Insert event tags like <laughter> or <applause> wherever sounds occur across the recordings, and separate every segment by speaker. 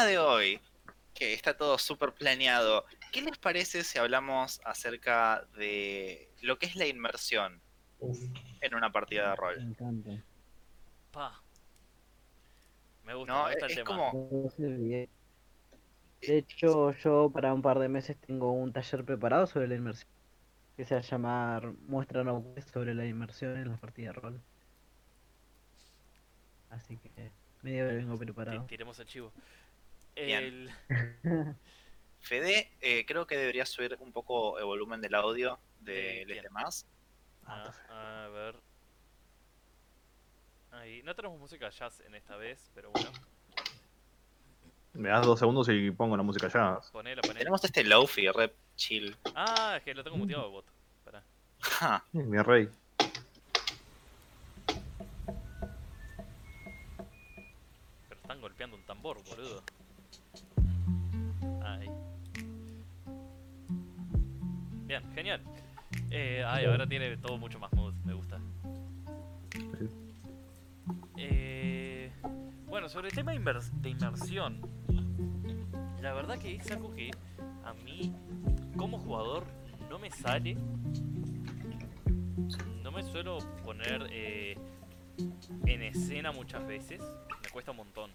Speaker 1: tema de hoy, que está todo súper planeado, ¿qué les parece si hablamos acerca de lo que es la inmersión en una partida de
Speaker 2: Me
Speaker 1: rol?
Speaker 2: encanta.
Speaker 3: Pa. Me gusta,
Speaker 1: No,
Speaker 3: me gusta el
Speaker 1: es
Speaker 3: tema.
Speaker 1: como...
Speaker 2: De hecho, yo para un par de meses tengo un taller preparado sobre la inmersión. Que se va a llamar Muestra no sobre la inmersión en las partidas de rol. Así que medio que vengo preparado.
Speaker 3: Tiremos el chivo.
Speaker 1: Bien.
Speaker 3: El... <laughs>
Speaker 1: Fede, eh, creo que debería subir un poco el volumen del audio de
Speaker 3: Eh,
Speaker 1: los demás.
Speaker 3: Ah, a ver. Ahí. No tenemos música jazz en esta vez, pero bueno.
Speaker 4: Me das dos segundos y pongo la música.
Speaker 3: Ponela, ponela.
Speaker 1: Tenemos este lofi, rep chill.
Speaker 3: Ah, es que lo tengo muteado el bot. Pará.
Speaker 1: Ja, <laughs>
Speaker 4: Mi rey.
Speaker 3: Pero están golpeando un tambor, boludo. Ahí. Bien, genial. Eh, ay, ahora tiene todo mucho más mood, me gusta. Eh, bueno, sobre el tema de inmersión, la verdad que es algo que a mí, como jugador, no me sale. No me suelo poner eh, en escena muchas veces. Me cuesta un montón.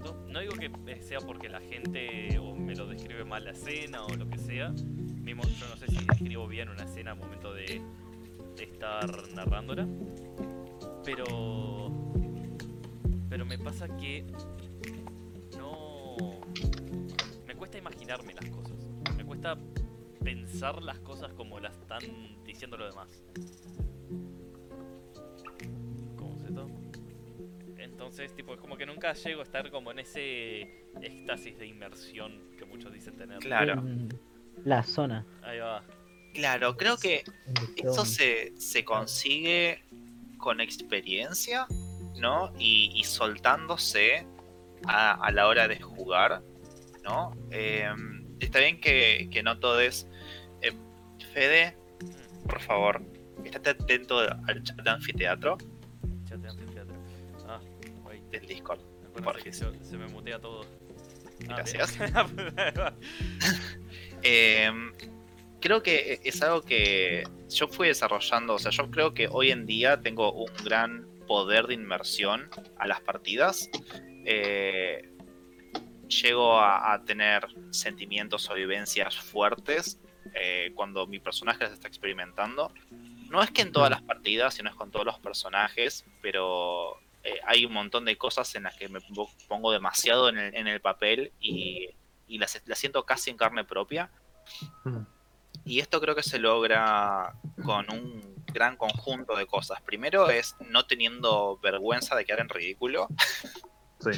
Speaker 1: Mm,
Speaker 3: ¿Cómo se to- No digo que eh, sea porque la gente o me lo describe mal la escena o lo que sea. Mismo yo no sé si describo bien una escena al momento de, de estar narrándola. Pero. Pero me pasa que. No. Me cuesta imaginarme las cosas. Me cuesta pensar las cosas como las están diciendo los demás. Entonces, tipo, es como que nunca llego a estar como en ese éxtasis de inmersión que muchos dicen tener.
Speaker 1: Claro.
Speaker 2: En la zona.
Speaker 3: Ahí va.
Speaker 1: Claro, creo que eso se, se consigue con experiencia, ¿no? Y, y soltándose a, a la hora de jugar, ¿no? Eh, está bien que, que no todo es... eh, Fede,
Speaker 3: Mm,
Speaker 1: por favor, estate atento al chat de anfiteatro del Discord.
Speaker 3: Acuérdense
Speaker 1: Porfis.
Speaker 3: que se, se me mutea todo. Ah,
Speaker 1: Gracias. <laughs>
Speaker 3: Ahí va.
Speaker 1: Eh, creo que es algo que yo fui desarrollando, o sea, yo creo que hoy en día tengo un gran poder de inmersión a las partidas. Eh, llego a, a tener sentimientos o vivencias fuertes eh, cuando mi personaje las está experimentando. No es que en todas las partidas, sino es con todos los personajes, pero eh, hay un montón de cosas en las que me pongo- demasiado en el, en el papel y, y las, las siento casi en carne propia.
Speaker 4: Mm.
Speaker 1: Y esto creo que se logra con un gran conjunto de cosas. Primero es no teniendo vergüenza de quedar en ridículo. <laughs>
Speaker 4: Sí.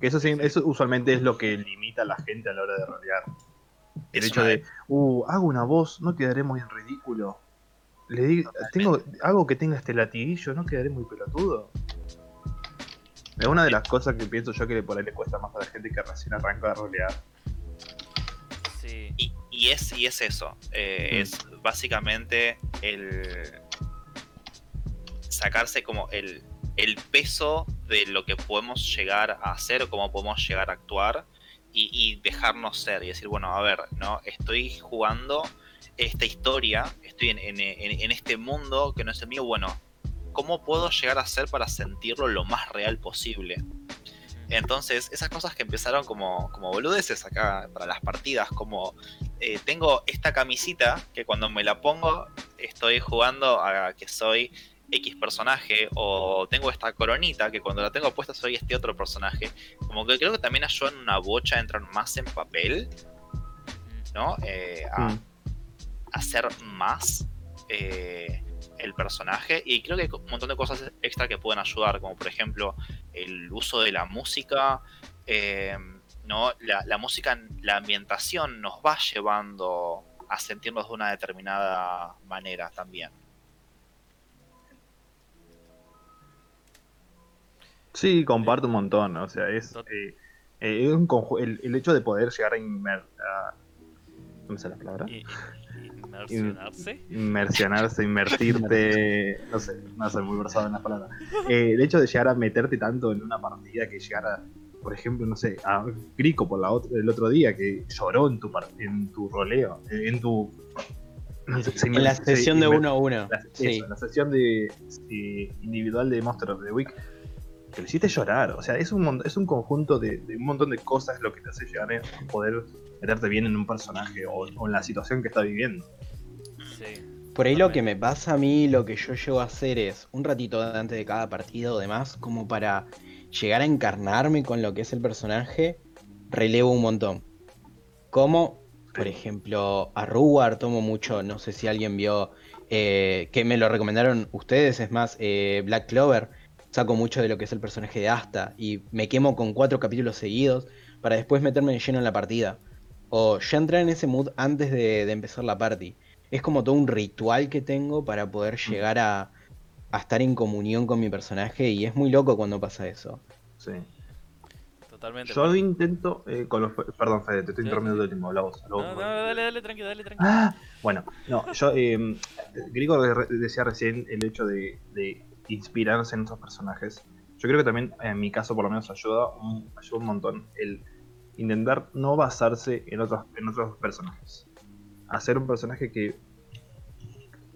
Speaker 4: Que eso, eso usualmente es lo que limita a la gente a la hora de rolear. El
Speaker 1: Es
Speaker 4: hecho
Speaker 1: una
Speaker 4: de, uh, hago una voz, no quedaré muy en ridículo. Le digo, tengo, hago que tenga este latiguillo, no quedaré muy pelotudo. Es una de las cosas que pienso yo que por ahí le cuesta más a la gente que recién arranca a rolear.
Speaker 3: Sí.
Speaker 1: Y, y es, y es eso. eh,
Speaker 4: Mm.
Speaker 1: Es básicamente el sacarse como el, el peso de lo que podemos llegar a hacer o cómo podemos llegar a actuar y, y dejarnos ser y decir, bueno, a ver, ¿no? Estoy jugando esta historia, estoy en, en- en- en este mundo que no es el mío, bueno, ¿cómo puedo llegar a ser para sentirlo lo más real posible? Entonces, esas cosas que empezaron como, como boludeces acá para las partidas, como eh, tengo esta camisita que cuando me la pongo estoy jugando a que soy X personaje, o tengo esta coronita que cuando la tengo puesta soy este otro personaje. Como que creo que también ayudan una bocha a entrar más en papel, ¿no? Eh, a,
Speaker 4: Mm.
Speaker 1: hacer más eh, el personaje y creo que hay un montón de cosas extra que pueden ayudar, como por ejemplo el uso de la música, eh, ¿no? La, la música, la ambientación nos va llevando a sentirnos de una determinada manera también.
Speaker 4: Sí, comparto un montón, o sea, es, eh, eh, es un el, el hecho de poder llegar a, inmer a ¿cómo se la palabra?
Speaker 3: Inmersionarse.
Speaker 4: Inmersionarse, inmertirte, no sé, no soy muy versado en las palabras. Eh, el hecho de llegar a meterte tanto en una partida que llegar a por ejemplo, no sé, a Grico por la ot- el otro día que lloró en tu en tu roleo, eh, en tu se-
Speaker 5: En la
Speaker 4: se-
Speaker 5: sesión de
Speaker 4: inve-
Speaker 5: uno a uno.
Speaker 4: la,
Speaker 5: Sí.
Speaker 4: la sesión de eh, individual de Monster of the Week que lo hiciste llorar, o sea, es un es un conjunto de, de un montón de cosas lo que te hace llegar a poder meterte bien en un personaje o, o en la situación que está viviendo.
Speaker 3: Sí.
Speaker 5: Por ahí lo que me pasa a mí, lo que yo llego a hacer es un ratito antes de cada partido o demás, como para llegar a encarnarme con lo que es el personaje, relevo un montón. Como, por ejemplo, a Rugar tomo mucho, no sé si alguien vio, eh, que me lo recomendaron ustedes, es más, eh, Black Clover, saco mucho de lo que es el personaje de Asta y me quemo con cuatro capítulos seguidos para después meterme de lleno en la partida. O ya entrar en ese mood antes de, de empezar la party es como todo un ritual que tengo para poder llegar a, a estar en comunión con mi personaje y es muy loco cuando pasa eso.
Speaker 4: Sí.
Speaker 3: Totalmente.
Speaker 4: Yo
Speaker 3: bueno.
Speaker 4: intento eh, con los perdón Fede, te estoy
Speaker 3: Sí,
Speaker 4: interrumpiendo
Speaker 3: sí.
Speaker 4: de último, vos.
Speaker 3: No, no, dale, dale, tranqui, dale, tranqui.
Speaker 4: Ah, bueno, no, yo, eh, Grigor de- decía recién el hecho de, de inspirarse en esos personajes. Yo creo que también, en mi caso por lo menos, ayuda un, ayuda un montón el intentar no basarse en otros, en otros personajes. Hacer un personaje que,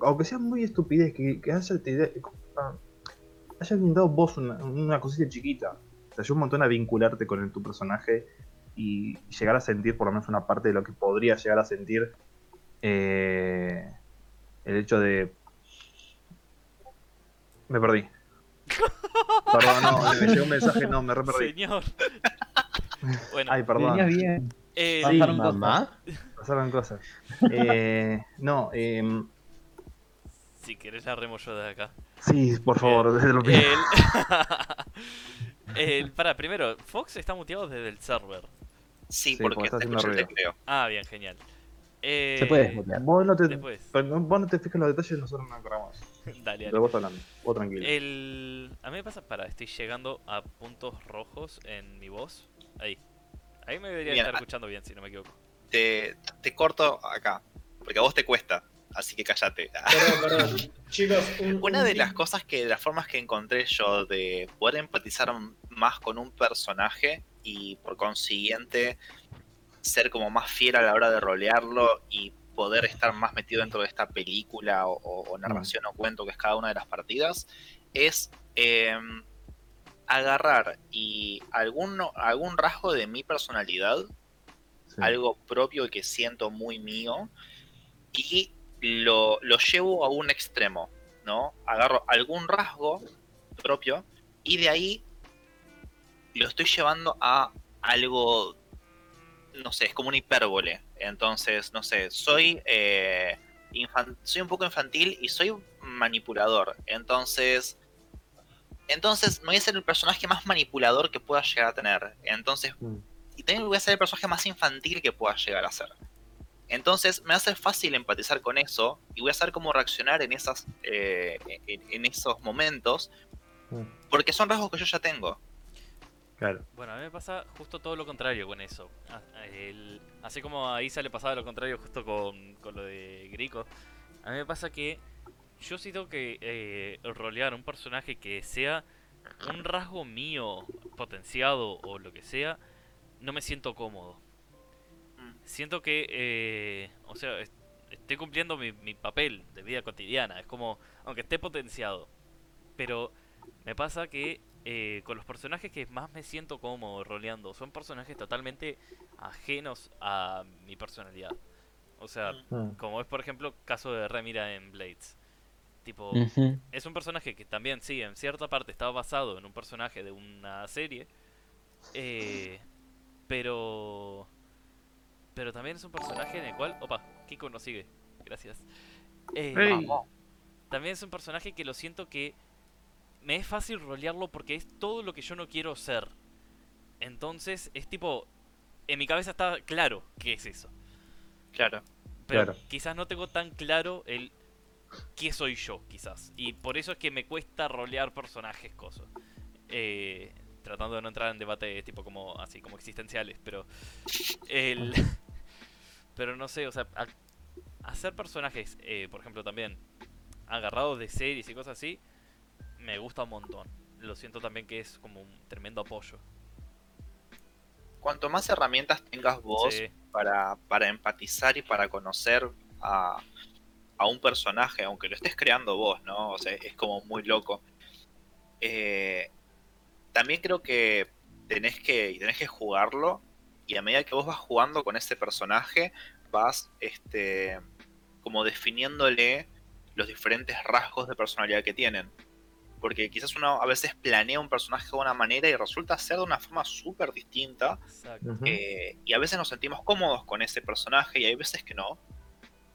Speaker 4: aunque sea muy estupidez, que, que haya, te, haya dado vos una, cosita chiquita, te ayuda un montón a vincularte con tu personaje y llegar a sentir por lo menos una parte de lo que podría llegar a sentir eh, el hecho de... Me perdí. <laughs> Perdón, no, me llegó un mensaje, no, me re perdí.
Speaker 3: Señor. <laughs> bueno,
Speaker 4: Ay, perdón,
Speaker 2: Venías bien.
Speaker 3: eh,
Speaker 2: Sí, Pasaron cosas.
Speaker 5: mamá.
Speaker 4: pasaron cosas. <laughs> Eh, no, eh,
Speaker 3: si querés la remo yo de acá.
Speaker 4: sí, por favor, desde lo primero.
Speaker 3: El... el... Para, primero, Fox está muteado desde el server.
Speaker 1: Sí,
Speaker 4: Sí, porque
Speaker 1: porque
Speaker 4: está haciendo ruido.
Speaker 1: tecleo.
Speaker 3: Ah, bien, genial. Eh,
Speaker 5: Se puede desmutear.
Speaker 4: Vos no te, no- vos no te fijas en los detalles, nosotros no acordamos. <laughs>
Speaker 3: Dale, dale.
Speaker 4: Vos hablando, vos tranquilo.
Speaker 3: El... A mí me pasa, para, estoy llegando a puntos rojos en mi voz. Ahí. Ahí me debería
Speaker 1: Bien,
Speaker 3: estar escuchando bien, si no me equivoco.
Speaker 1: Te, te corto acá, porque a vos te cuesta, así que cállate.
Speaker 6: Perdón, <laughs> perdón. Chicos, un,
Speaker 1: Una
Speaker 6: un
Speaker 1: de las cosas que, de las formas que encontré yo de poder empatizar más con un personaje y por consiguiente ser como más fiel a la hora de rolearlo y poder estar más metido dentro de esta película o, o- o narración o cuento que es cada una de las partidas es em, agarrar y algún, algún rasgo de mi personalidad
Speaker 4: Sí.
Speaker 1: algo propio que siento muy mío y lo, lo llevo a un extremo, ¿no? Agarro algún rasgo propio y de ahí lo estoy llevando a algo, no sé, es como una hipérbole. Entonces, no sé, soy, eh, soy un poco infantil y soy manipulador. Entonces, entonces me voy a ser el personaje más manipulador que pueda llegar a tener. Entonces,
Speaker 4: Mm.
Speaker 1: y también voy a ser el personaje más infantil que pueda llegar a ser. Entonces me hace fácil empatizar con eso y voy a saber cómo reaccionar en, esas, eh, en, en esos momentos
Speaker 4: Mm,
Speaker 1: porque son rasgos que yo ya tengo.
Speaker 4: Claro.
Speaker 3: Bueno, a mí me pasa justo todo lo contrario con eso. A- el- así como a Isa le pasaba lo contrario justo con, con lo de Grico, a mí me pasa que yo sí tengo que eh, rolear un personaje que sea un rasgo mío potenciado o lo que sea, no me siento cómodo.
Speaker 1: Mm.
Speaker 3: Siento que, eh, o sea, est- estoy cumpliendo mi, mi papel de vida cotidiana, es como, aunque esté potenciado, pero me pasa que eh, con los personajes que más me siento cómodo roleando son personajes totalmente ajenos a mi personalidad. O sea,
Speaker 4: Mm,
Speaker 3: como es por ejemplo caso de Remira en Blades. Tipo, es un personaje que también, sí, en cierta parte estaba basado en un personaje de una serie. eh, pero. Pero también es un personaje en el cual. Opa, Kiko nos sigue. Gracias. Eh. También es un personaje que lo siento que. Me es fácil rolearlo porque es todo lo que yo no quiero ser. Entonces es tipo. En mi cabeza está claro qué es eso.
Speaker 1: Claro.
Speaker 3: Pero
Speaker 4: Claro.
Speaker 3: quizás no tengo tan claro el qué soy yo, quizás. Y por eso es que me cuesta rolear personajes, cosas. Eh, tratando de no entrar en debates tipo como así, como existenciales, pero el <laughs> pero no sé, o sea, a- hacer personajes, eh, por ejemplo, también agarrados de series y cosas así, me gusta un montón. Lo siento también que es como un tremendo apoyo.
Speaker 1: cuanto más herramientas tengas vos
Speaker 3: Sí.
Speaker 1: para, para empatizar y para conocer a, a un personaje, aunque lo estés creando vos, ¿no? O sea, es como muy loco. Eh, también creo que tenés que tenés que jugarlo y a medida que vos vas jugando con ese personaje, vas este como definiéndole los diferentes rasgos de personalidad que tienen. Porque quizás uno a veces planea un personaje de una manera y resulta ser de una forma súper distinta. Eh, y a veces nos sentimos cómodos con ese personaje y hay veces que no.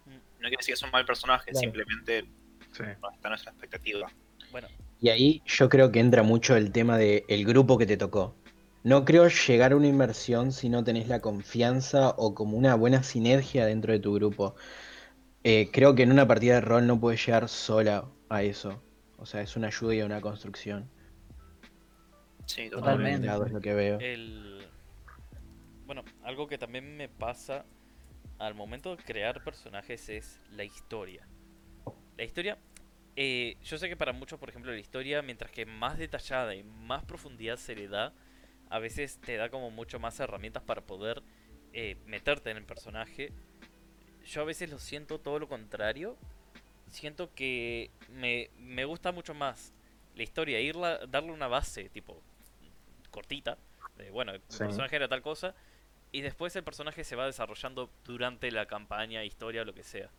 Speaker 3: Mm.
Speaker 1: No quiere decir que es un mal personaje,
Speaker 2: Claro.
Speaker 1: simplemente
Speaker 4: Sí.
Speaker 1: no está nuestra expectativa.
Speaker 3: Bueno,
Speaker 5: Y ahí yo creo que entra mucho el tema del grupo que te tocó. No creo llegar a una inversión si no tenés la confianza o como una buena sinergia dentro de tu grupo. Eh, creo que en una partida de rol no puedes llegar sola a eso. O sea, es una ayuda y una construcción.
Speaker 1: Sí,
Speaker 2: Totalmente.
Speaker 5: mi lado es lo que veo.
Speaker 3: el... Bueno, algo que también me pasa al momento de crear personajes es la historia. La historia, eh, yo sé que para muchos, por ejemplo, la historia, mientras que más detallada y más profundidad se le da, a veces te da como mucho más herramientas para poder eh, meterte en el personaje. Yo a veces lo siento todo lo contrario. Siento que me, me gusta mucho más la historia, irla, darle una base, tipo, cortita. De, bueno, el
Speaker 4: Sí.
Speaker 3: personaje era tal cosa. Y después el personaje se va desarrollando durante la campaña, historia, lo que sea.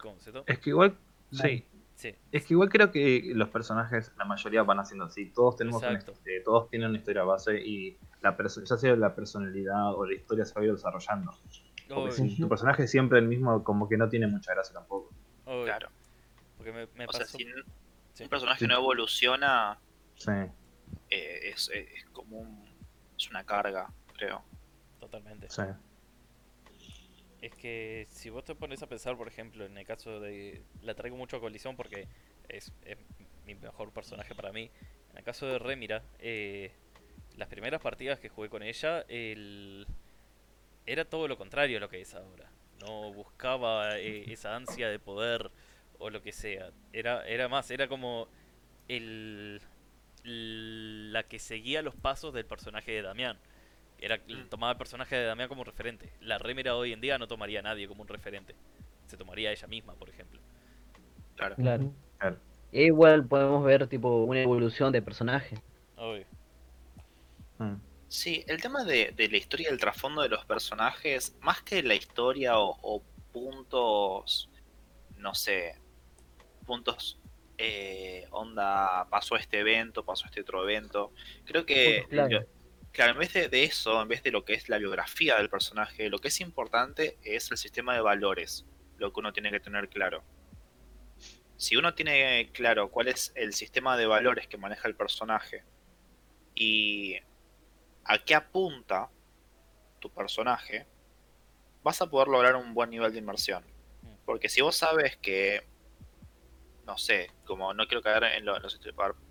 Speaker 3: ¿Concepto?
Speaker 4: Es que igual, sí.
Speaker 3: Sí.
Speaker 4: Es que igual creo que los personajes, la mayoría van haciendo así. Todos tenemos una todos tienen una historia base y la ya sea la personalidad o la historia se va a ir desarrollando. Porque
Speaker 3: Obvio,
Speaker 4: si tu personaje es siempre el mismo, como que no tiene mucha gracia tampoco.
Speaker 3: Obvio.
Speaker 1: Claro.
Speaker 3: Porque me, me
Speaker 1: O sea, si un
Speaker 3: Sí.
Speaker 1: un personaje no evoluciona,
Speaker 4: Sí.
Speaker 1: eh, es, es como un- es una carga, creo.
Speaker 3: Totalmente.
Speaker 4: Sí.
Speaker 3: Es que si vos te pones a pensar, por ejemplo, en el caso de. La traigo mucho a colisión porque es, es mi mejor personaje para mí. En el caso de Remira, eh, las primeras partidas que jugué con ella, el... era todo lo contrario a lo que es ahora. No buscaba eh, esa ansia de poder o lo que sea. Era, era más, era como el, la que seguía los pasos del personaje de Damián. Era,
Speaker 1: Mm.
Speaker 3: tomaba el personaje de Damián como referente. La Remera hoy en día no tomaría a nadie como un referente. Se tomaría a ella misma, por ejemplo.
Speaker 1: Claro.
Speaker 2: Claro.
Speaker 4: Claro.
Speaker 2: Igual podemos ver tipo una evolución de personaje.
Speaker 3: Obvio.
Speaker 4: Mm.
Speaker 1: Sí, el tema de, de la historia y el trasfondo de los personajes, más que la historia o, o puntos, no sé, puntos, eh, onda, pasó este evento, pasó este otro evento, creo que, lo- claro, en vez de, de eso, en vez de lo que es la biografía del personaje, lo que es importante es el sistema de valores, lo que uno tiene que tener claro. Si uno tiene claro cuál es el sistema de valores que maneja el personaje y a qué apunta tu personaje, vas a poder lograr un buen nivel de inmersión. Porque si vos sabes que, no sé, como no quiero caer en lo, los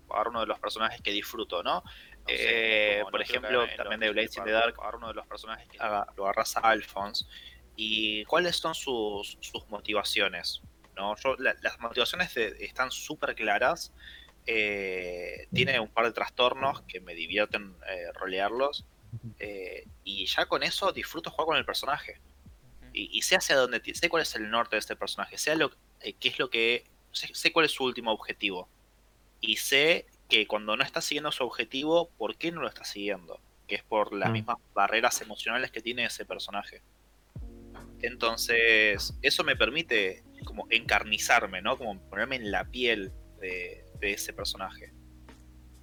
Speaker 1: para uno de los personajes que disfruto, ¿no? Eh, por ejemplo, también de Blades in the Dark, agarrar uno de los personajes que haga- lo agarras a Alphonse. ¿Y cuáles son sus, sus motivaciones? ¿no? Yo, la- las motivaciones de- están súper claras. Eh, tiene un par de trastornos que me divierten eh, rolearlos. eh, y ya con eso disfruto jugar con el personaje. Y, y sé hacia dónde, sé cuál es el norte de este personaje, sé lo, eh, qué es lo que, sé, sé cuál es su último objetivo. Y sé que cuando no está siguiendo su objetivo, ¿por qué no lo está siguiendo? Que es por las
Speaker 4: Mm.
Speaker 1: mismas barreras emocionales que tiene ese personaje. Entonces, eso me permite como encarnizarme, ¿no? Como ponerme en la piel de, de ese personaje.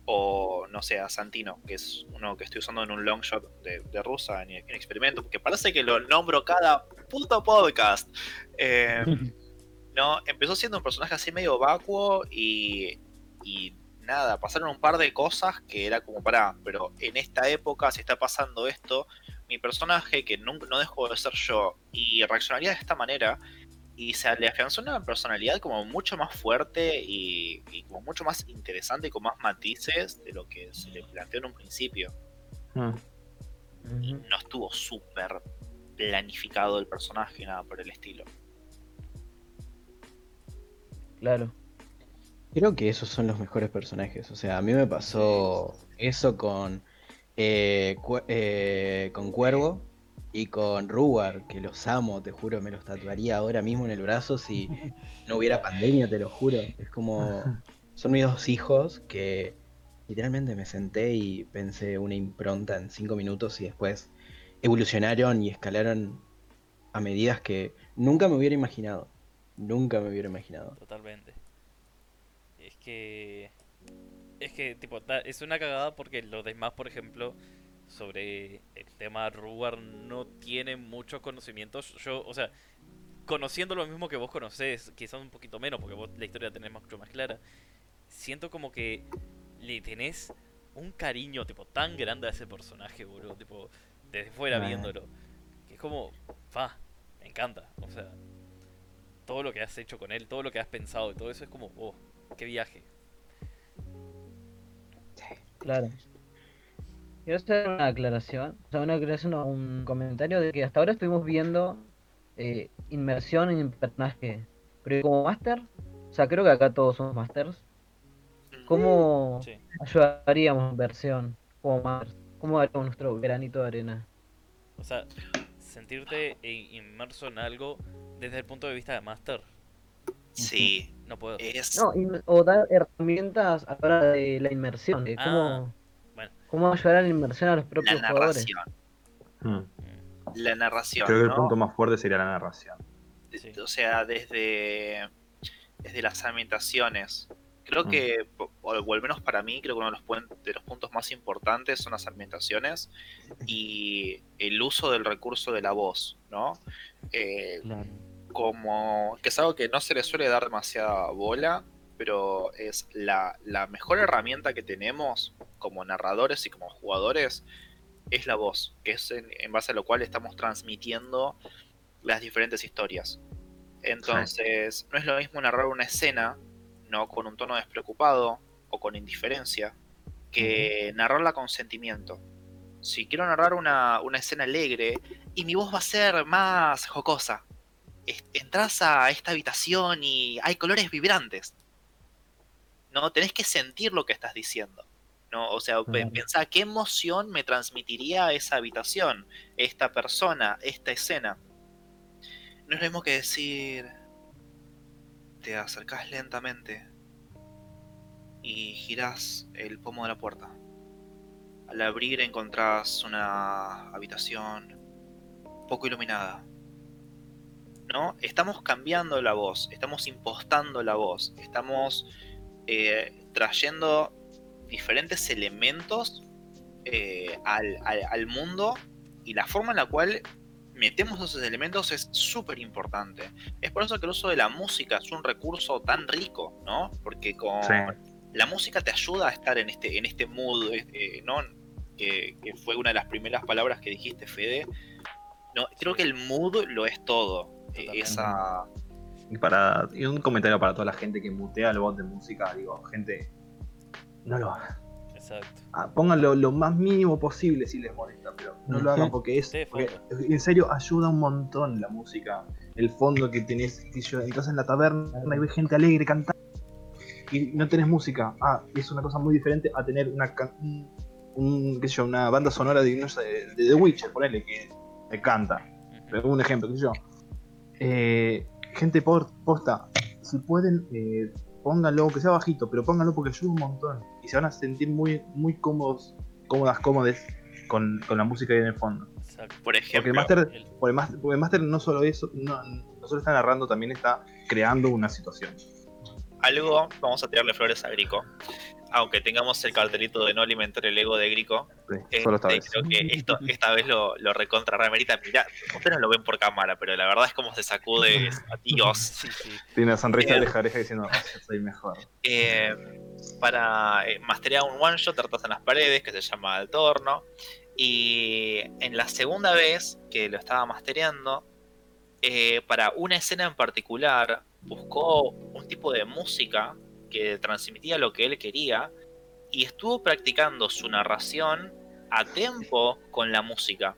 Speaker 1: O, no sé, a Santino, que es uno que estoy usando en un long shot de, de Rusa en, en experimento, porque parece que lo nombro cada puto podcast. Eh, <laughs> no, empezó siendo un personaje así medio vacuo y, y nada, pasaron un par de cosas que era como para, pero en esta época se está pasando esto, mi personaje que nunca, no dejó de ser yo y reaccionaría de esta manera y se le afianzó una personalidad como mucho más fuerte y, y como mucho más interesante y con más matices de lo que se le planteó en un principio.
Speaker 4: Mm.
Speaker 1: Y no estuvo súper planificado el personaje, nada por el estilo.
Speaker 2: Claro.
Speaker 5: Creo que esos son los mejores personajes. O sea, a mí me pasó eso con eh, cu- eh, con Cuervo y con Rugar, que los amo, te juro, me los tatuaría ahora mismo en el brazo si <laughs> no hubiera pandemia, te lo juro. Es como. <laughs> Son mis dos hijos que literalmente me senté y pensé una impronta en cinco minutos y después evolucionaron y escalaron a medidas que nunca me hubiera imaginado. Nunca me hubiera imaginado.
Speaker 3: Totalmente. Es que. Es que, tipo, es una cagada porque los demás, por ejemplo, sobre el tema Rugar no tienen muchos conocimientos. Yo, o sea, conociendo lo mismo que vos conocés, quizás un poquito menos, porque vos la historia la tenés mucho más clara, siento como que le tenés un cariño, tipo, tan grande a ese personaje, boludo, tipo, desde fuera viéndolo. Que es como, fa, me encanta, o sea, todo lo que has hecho con él, todo lo que has pensado y todo eso es como, oh, qué viaje.
Speaker 2: Claro. Quiero hacer una aclaración, o sea, una aclaración o un comentario de que hasta ahora estuvimos viendo eh, inmersión en personaje. Pero como máster, o sea, creo que acá todos somos masters. ¿Cómo
Speaker 3: Sí.
Speaker 2: ayudaríamos en versión como máster? ¿Cómo haríamos nuestro granito de arena?
Speaker 3: O sea, sentirte inmerso en algo desde el punto de vista de Master,
Speaker 1: Sí,
Speaker 3: no puedo.
Speaker 1: es.
Speaker 2: No, o dar herramientas a la hora de la inmersión, de
Speaker 3: Ah,
Speaker 2: cómo,
Speaker 3: bueno.
Speaker 2: Cómo ayudar a la inmersión a los
Speaker 1: la
Speaker 2: propios jugadores.
Speaker 1: narración.
Speaker 4: Mm.
Speaker 1: La narración.
Speaker 4: Creo que el punto más fuerte sería la narración.
Speaker 1: De-
Speaker 3: Sí.
Speaker 1: O sea, desde, desde las ambientaciones. Creo
Speaker 4: Mm.
Speaker 1: que, o, o al menos para mí, creo que uno de los, puen- de los puntos más importantes son las ambientaciones y el uso del recurso de la voz, ¿no? Eh,
Speaker 2: Claro.
Speaker 1: como que es algo que no se le suele dar demasiada bola, pero es la, la mejor herramienta que tenemos como narradores y como jugadores es la voz, que es en, en base a lo cual estamos transmitiendo las diferentes historias. Entonces, no es lo mismo narrar una escena, no con un tono despreocupado o con indiferencia, que narrarla con sentimiento. Si quiero narrar una, una escena alegre y mi voz va a ser más jocosa, entras a esta habitación y hay colores vibrantes. No, tenés que sentir lo que estás diciendo. No, o sea,
Speaker 2: Claro.
Speaker 1: pensá qué emoción me transmitiría esa habitación, esta persona, esta escena. No es lo mismo que decir. Te acercás lentamente y girás el pomo de la puerta. Al abrir encontrás una habitación poco iluminada. ¿no? Estamos cambiando la voz, estamos impostando la voz, estamos eh, trayendo diferentes elementos eh, al, al- al mundo y la forma en la cual metemos esos elementos es súper importante. Es por eso que el uso de la música es un recurso tan rico, ¿no? Porque con
Speaker 4: Sí.
Speaker 1: la música te ayuda a estar en este, en este mood, eh, ¿no? Que, que fue una de las primeras palabras que dijiste, Fede. No, creo que el mood lo es todo. Eh, esa,
Speaker 4: Y, para, y un comentario para toda la gente que mutea el bot de música. Digo, gente, no lo hagan.
Speaker 3: Exacto.
Speaker 4: Ah, pónganlo lo más mínimo posible si les molesta, pero no lo hagan porque es. Porque, en serio, ayuda un montón la música. El fondo que tenés. que yo, entras en la taberna y ves gente alegre cantando. Y no tenés música. Ah, es una cosa muy diferente a tener una un, un- qué sé yo, una banda sonora de, no sé, de The Witcher, ponele, que te canta. Un ejemplo, qué sé yo. Eh, gente por, posta, si pueden, eh, pónganlo, que sea bajito, pero pónganlo porque ayuda un montón. Y se van a sentir muy, muy cómodos, cómodas, cómodes con, con la música hay en el fondo.
Speaker 3: Exacto.
Speaker 1: por
Speaker 4: Porque
Speaker 1: ejemplo,
Speaker 4: el máster,
Speaker 3: El-
Speaker 4: porque el máster, porque el máster no solo eso, no, no solo está narrando, también está creando una situación.
Speaker 1: Algo, vamos a tirarle flores a Grico. Aunque tengamos el cartelito de no alimentar el ego de Grico,
Speaker 4: Sí, solo esta
Speaker 1: este,
Speaker 4: vez.
Speaker 1: creo que esto, esta vez lo, lo recontra remerita. Mirá, ustedes no lo ven por cámara, pero la verdad es como se sacude <laughs> a Dios.
Speaker 3: Sí, sí.
Speaker 4: Tiene una sonrisa de oreja diciendo, "Ah, soy mejor.
Speaker 1: Eh, para eh, masterear un one shot, tratas en las paredes, que se llama el torno. Y en la segunda vez que lo estaba mastereando, eh, para una escena en particular, buscó tipo de música que transmitía lo que él quería y estuvo practicando su narración a tiempo con la música.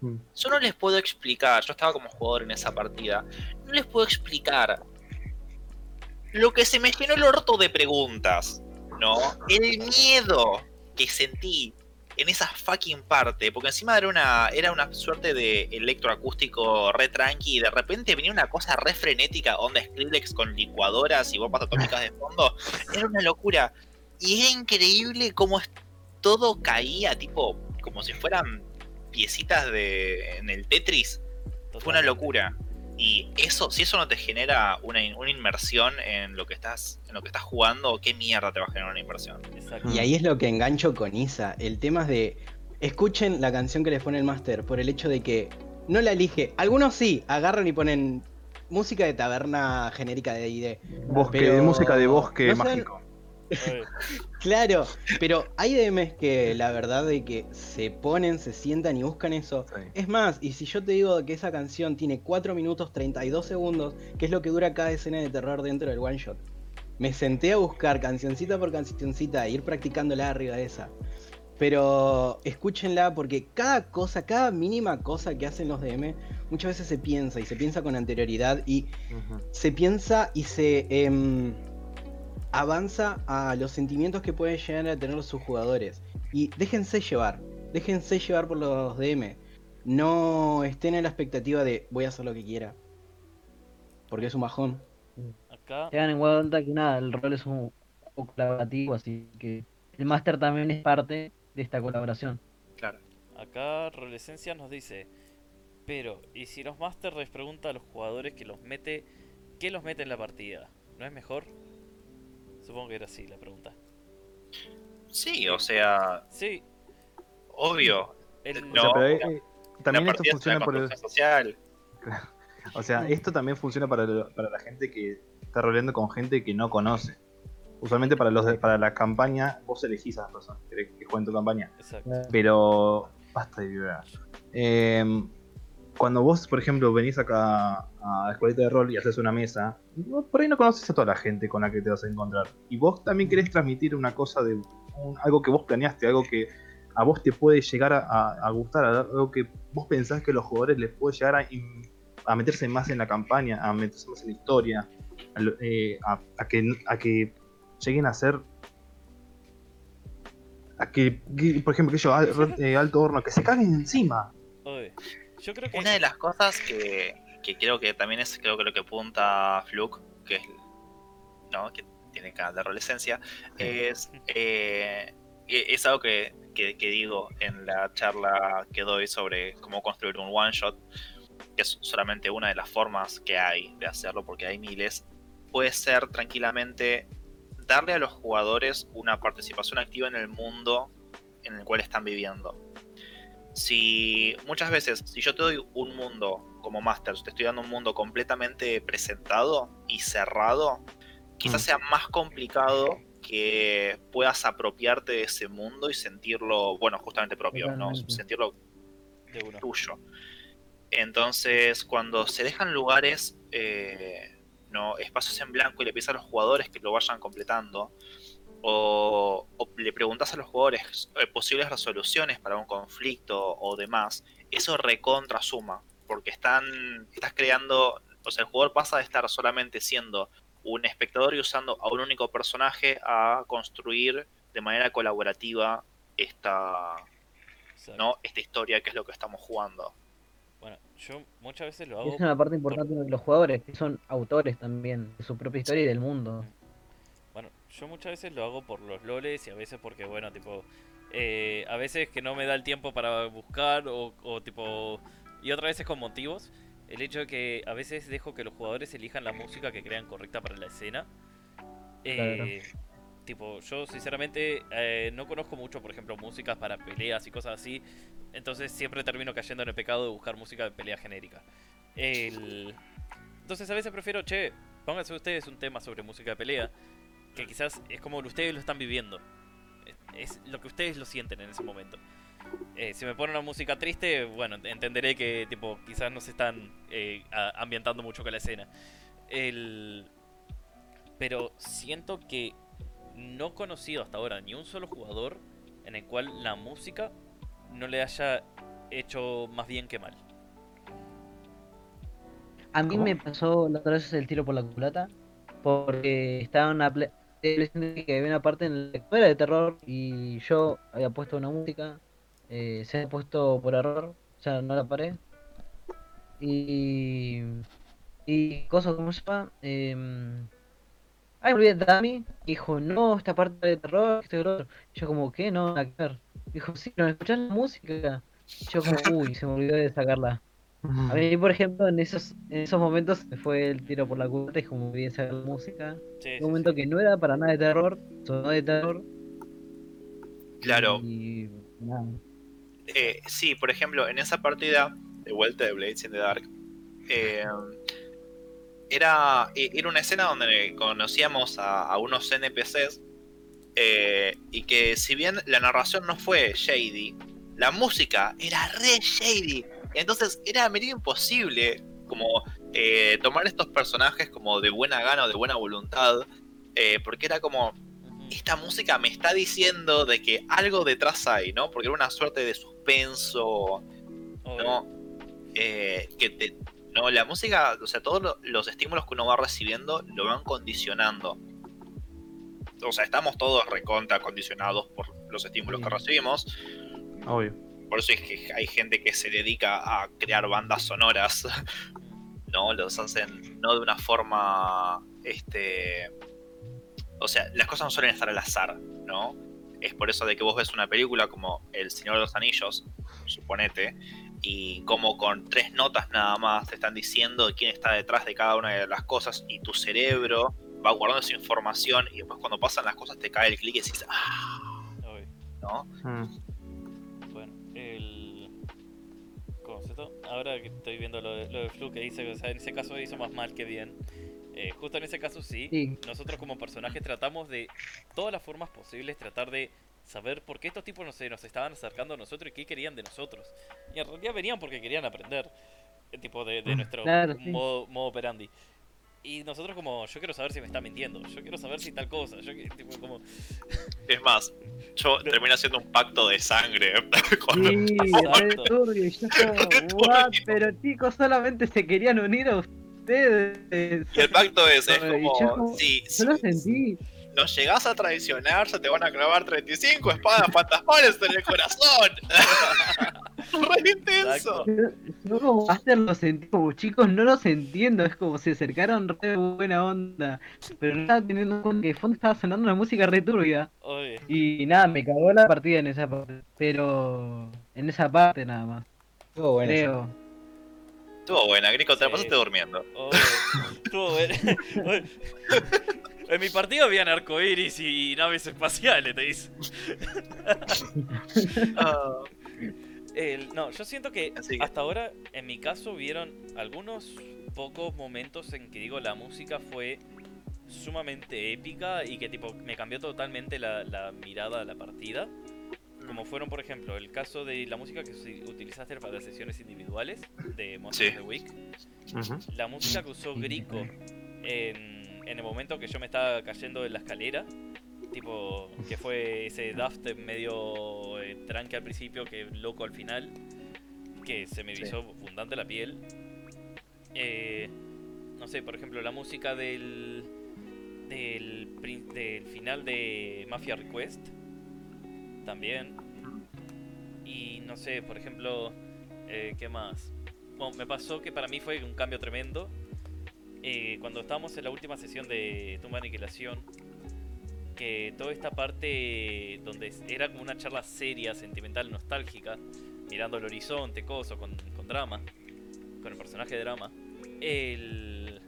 Speaker 4: Mm.
Speaker 1: Yo no les puedo explicar, yo estaba como jugador en esa partida, no les puedo explicar lo que se me llenó el orto de preguntas, ¿no? El miedo que sentí en esa fucking parte, porque encima era una, era una suerte de electroacústico re tranqui y de repente venía una cosa re frenética, onda Skrillex con licuadoras y bombas atómicas de fondo, era una locura. Y es increíble cómo todo caía, tipo, como si fueran piecitas de en el Tetris. Fue una locura. Y eso, si eso no te genera una, in- una inmersión en lo que estás, en lo que estás jugando, ¿qué mierda te va a generar una inmersión?
Speaker 3: Exacto.
Speaker 5: Y ahí es lo que engancho con Isa. El tema es de. Escuchen la canción que les pone el máster por el hecho de que no la elige. Algunos sí, agarran y ponen música de taberna genérica de ID.
Speaker 4: Bosque,
Speaker 5: Pero-
Speaker 4: música de bosque
Speaker 5: no
Speaker 4: mágico.
Speaker 5: Claro, pero hay DMs que la verdad de que se ponen, se sientan y buscan eso.
Speaker 4: Sí.
Speaker 5: Es más, y si yo te digo que esa canción tiene 4 minutos 32 segundos, que es lo que dura cada escena de terror dentro del one shot. Me senté a buscar cancioncita por cancioncita e ir practicándola arriba de esa. Pero escúchenla porque cada cosa, cada mínima cosa que hacen los DM, muchas veces se piensa y se piensa con anterioridad y se piensa y se em, avanza a los sentimientos que pueden llegar a tener sus jugadores. Y déjense llevar, déjense llevar por los DM. No estén en la expectativa de voy a hacer lo que quiera. Porque es un bajón.
Speaker 3: acá,
Speaker 2: Tengan en cuenta que nada, el rol es un poco colaborativo, así que el máster también es parte de esta colaboración.
Speaker 1: Claro.
Speaker 3: acá Rolescencia nos dice, pero, ¿y si los Masters les pregunta a los jugadores que los mete, qué los mete en la partida? ¿No es mejor? Supongo que era así la pregunta.
Speaker 1: Sí, o sea,
Speaker 3: Sí,
Speaker 1: obvio.
Speaker 3: el,
Speaker 4: O sea,
Speaker 1: No,
Speaker 4: pero, eh, también
Speaker 1: la
Speaker 4: esto funciona por el-
Speaker 1: social. <laughs>
Speaker 4: O sea, esto también funciona para, lo- para la gente que está roleando con gente que no conoce. Usualmente para los de- para la campaña, vos elegís a las personas que que jueguen tu campaña.
Speaker 3: exacto.
Speaker 4: Pero basta de vibrar. Em, cuando vos, por ejemplo, venís acá a la escuelita de rol y haces una mesa, no- por ahí no conoces a toda la gente con la que te vas a encontrar. Y vos también querés transmitir una cosa de un- algo que vos planeaste, algo que a vos te puede llegar a, a- a gustar, algo que vos pensás que a los jugadores les puede llegar a, meterse más en la campaña, a meterse más en la historia, a, eh, a- a que, a que lleguen a ser a que, que, por ejemplo, que yo, al- eh, alto horno, que se caguen encima.
Speaker 3: Oye, yo creo que...
Speaker 1: Una de las cosas que, que creo que también es creo que lo que apunta Fluke, que es ¿no? que tiene canal de adolescencia, es, eh, e- es algo que, que- que digo en la charla que doy sobre cómo construir un one shot, que es solamente una de las formas que hay de hacerlo, porque hay miles, puede ser tranquilamente darle a los jugadores una participación activa en el mundo en el cual están viviendo si muchas veces, si yo te doy un mundo como Master, te estoy dando un mundo completamente presentado y cerrado, quizás
Speaker 4: Mm.
Speaker 1: sea más complicado que puedas apropiarte de ese mundo y sentirlo, bueno, justamente propio, ¿no? Sentirlo
Speaker 3: De uno.
Speaker 1: tuyo. Entonces, cuando se dejan lugares, eh, no, espacios en blanco y le pides a los jugadores que lo vayan completando, o, o le preguntas a los jugadores eh, posibles resoluciones para un conflicto o demás, eso recontra suma, porque están, estás creando, o sea, el jugador pasa de estar solamente siendo un espectador y usando a un único personaje a construir de manera colaborativa esta,
Speaker 3: Exacto.
Speaker 1: ¿no? esta historia que es lo que estamos jugando.
Speaker 3: Bueno, yo muchas veces lo
Speaker 2: Y
Speaker 3: hago...
Speaker 2: es una parte importante de los jugadores, que son autores también de su propia historia y del mundo.
Speaker 3: Bueno, yo muchas veces lo hago por los loles y a veces porque, bueno, tipo, eh, a veces que no me da el tiempo para buscar o, o tipo, y otras veces con motivos. El hecho de que a veces dejo que los jugadores elijan la música que crean correcta para la escena. Eh, Tipo, yo sinceramente eh, no conozco mucho, por ejemplo, músicas para peleas y cosas así. Entonces siempre termino cayendo en el pecado de buscar música de pelea genérica. El... Entonces a veces prefiero, che, pónganse ustedes un tema sobre música de pelea. Que quizás es como ustedes lo están viviendo. Es lo que ustedes lo sienten en ese momento. Eh, si me ponen una música triste, bueno, entenderé que tipo quizás no se están eh, a- ambientando mucho con la escena. El... Pero siento que no he conocido hasta ahora ni un solo jugador en el cual la música no le haya hecho más bien que mal.
Speaker 2: A mí
Speaker 4: ¿Cómo?
Speaker 2: me pasó la otra vez el tiro por la culata, porque estaba en una que había una parte en la era de terror y yo había puesto una música, eh, se había puesto por error, o sea, no la paré. Y. Y cosas como se llama. Eh, Ay, me olvidé de Dami. Dijo, no, esta parte de terror, este. Yo, como, ¿qué? No, que ver. Dijo, sí, pero escuchás la música. Yo, como, <laughs> uy, se me olvidó de sacarla. A mí, por ejemplo, en esos, en esos momentos se fue el tiro por la culata y como bien sacar la música.
Speaker 3: Sí,
Speaker 2: En
Speaker 3: sí,
Speaker 2: un momento
Speaker 3: sí.
Speaker 2: que no era para nada de terror, sonó de terror.
Speaker 1: Claro,
Speaker 2: Y nada.
Speaker 1: Eh, sí, por ejemplo, en esa partida de vuelta de Blades in the Dark, eh, era, e- era una escena donde conocíamos a, a unos NPCs eh, y que si bien la narración no fue shady, la música era re shady. Entonces era medio imposible como eh, tomar estos personajes como de buena gana o de buena voluntad, eh, porque era como, esta música me está diciendo de que algo detrás hay, ¿no? Porque era una suerte de suspenso. ¿no? Eh, que te, no, la música, o sea, todos lo- los estímulos que uno va recibiendo lo van condicionando. O sea, estamos todos recontra condicionados por los estímulos que recibimos.
Speaker 4: Obvio.
Speaker 1: Por eso es que hay gente que se dedica a crear bandas sonoras, <laughs> ¿no? Los hacen no de una forma, este... O sea, las cosas no suelen estar al azar, ¿no? Es por eso de que vos ves una película como El Señor de los Anillos, suponete, y como con tres notas nada más te están diciendo quién está detrás de cada una de las cosas y tu cerebro va guardando esa información y después cuando pasan las cosas te cae el clic y decís, ah. ¿no?
Speaker 4: Mm.
Speaker 3: Bueno, el. ¿Cómo se esto? Ahora que estoy viendo lo de, lo de Flu que dice, o sea, en ese caso hizo más mal que bien. Eh, justo en ese caso sí,
Speaker 2: Sí.
Speaker 3: nosotros como personajes tratamos de todas las formas posibles tratar de saber por qué estos tipos no se nos estaban acercando a nosotros y qué querían de nosotros. Y en realidad venían porque querían aprender, eh, tipo de, de
Speaker 4: Mm.
Speaker 3: nuestro
Speaker 2: Claro, sí.
Speaker 3: modo, modo operandi. Y nosotros como, yo quiero saber si me está mintiendo, yo quiero saber si tal cosa, yo tipo como... <laughs>
Speaker 1: Es más, yo terminé haciendo un pacto de sangre <laughs> con
Speaker 2: Sí, y yo como, "What? Pero chicos, solamente se querían unir a ustedes.
Speaker 1: Y el pacto es, es como,
Speaker 2: yo-
Speaker 1: si,
Speaker 2: Yo
Speaker 1: si
Speaker 2: lo sentí.
Speaker 1: nos llegás a traicionar, se te van a clavar 35 espadas fantasmales en el corazón. <laughs> Re intenso.
Speaker 2: Yo, yo como Master lo sentí, como chicos, no los entiendo, es como se acercaron re buena onda, pero no estaba teniendo en cuenta que de fondo estaba sonando una música re turbia. Y nada, me cagó la partida en esa parte, pero en esa parte nada más,
Speaker 5: Estuvo bueno.
Speaker 2: creo.
Speaker 1: Estuvo buena, Grico, te la pasaste durmiendo.
Speaker 3: estuvo bueno. Oye, <laughs> En mi partido habían arcoiris y naves espaciales, te dice. <laughs>
Speaker 1: Ah,
Speaker 3: El- no, yo siento que hasta ahora, en mi caso, hubieron algunos pocos momentos en que digo la música fue sumamente épica y que tipo me cambió totalmente la, la mirada a la partida. Como fueron, por ejemplo, el caso de la música que utilizaste para las sesiones individuales de Monsters
Speaker 1: Sí.
Speaker 3: of the Week. La música que usó Grico en, en el momento que yo me estaba cayendo de la escalera. Tipo, que fue ese daft medio eh, tranque al principio, que loco al final. Que se me
Speaker 2: Sí.
Speaker 3: erizó abundante la piel. Eh, no sé, por ejemplo, la música del, del, del final de Mafia Request. También. Y no sé, por ejemplo, eh, ¿qué más? Bueno, me pasó que para mí fue un cambio tremendo. Eh, cuando estábamos en la última sesión de Tumba Aniquilación, que toda esta parte donde era como una charla seria, sentimental, nostálgica, mirando el horizonte, coso, con, con drama, con el personaje de drama, el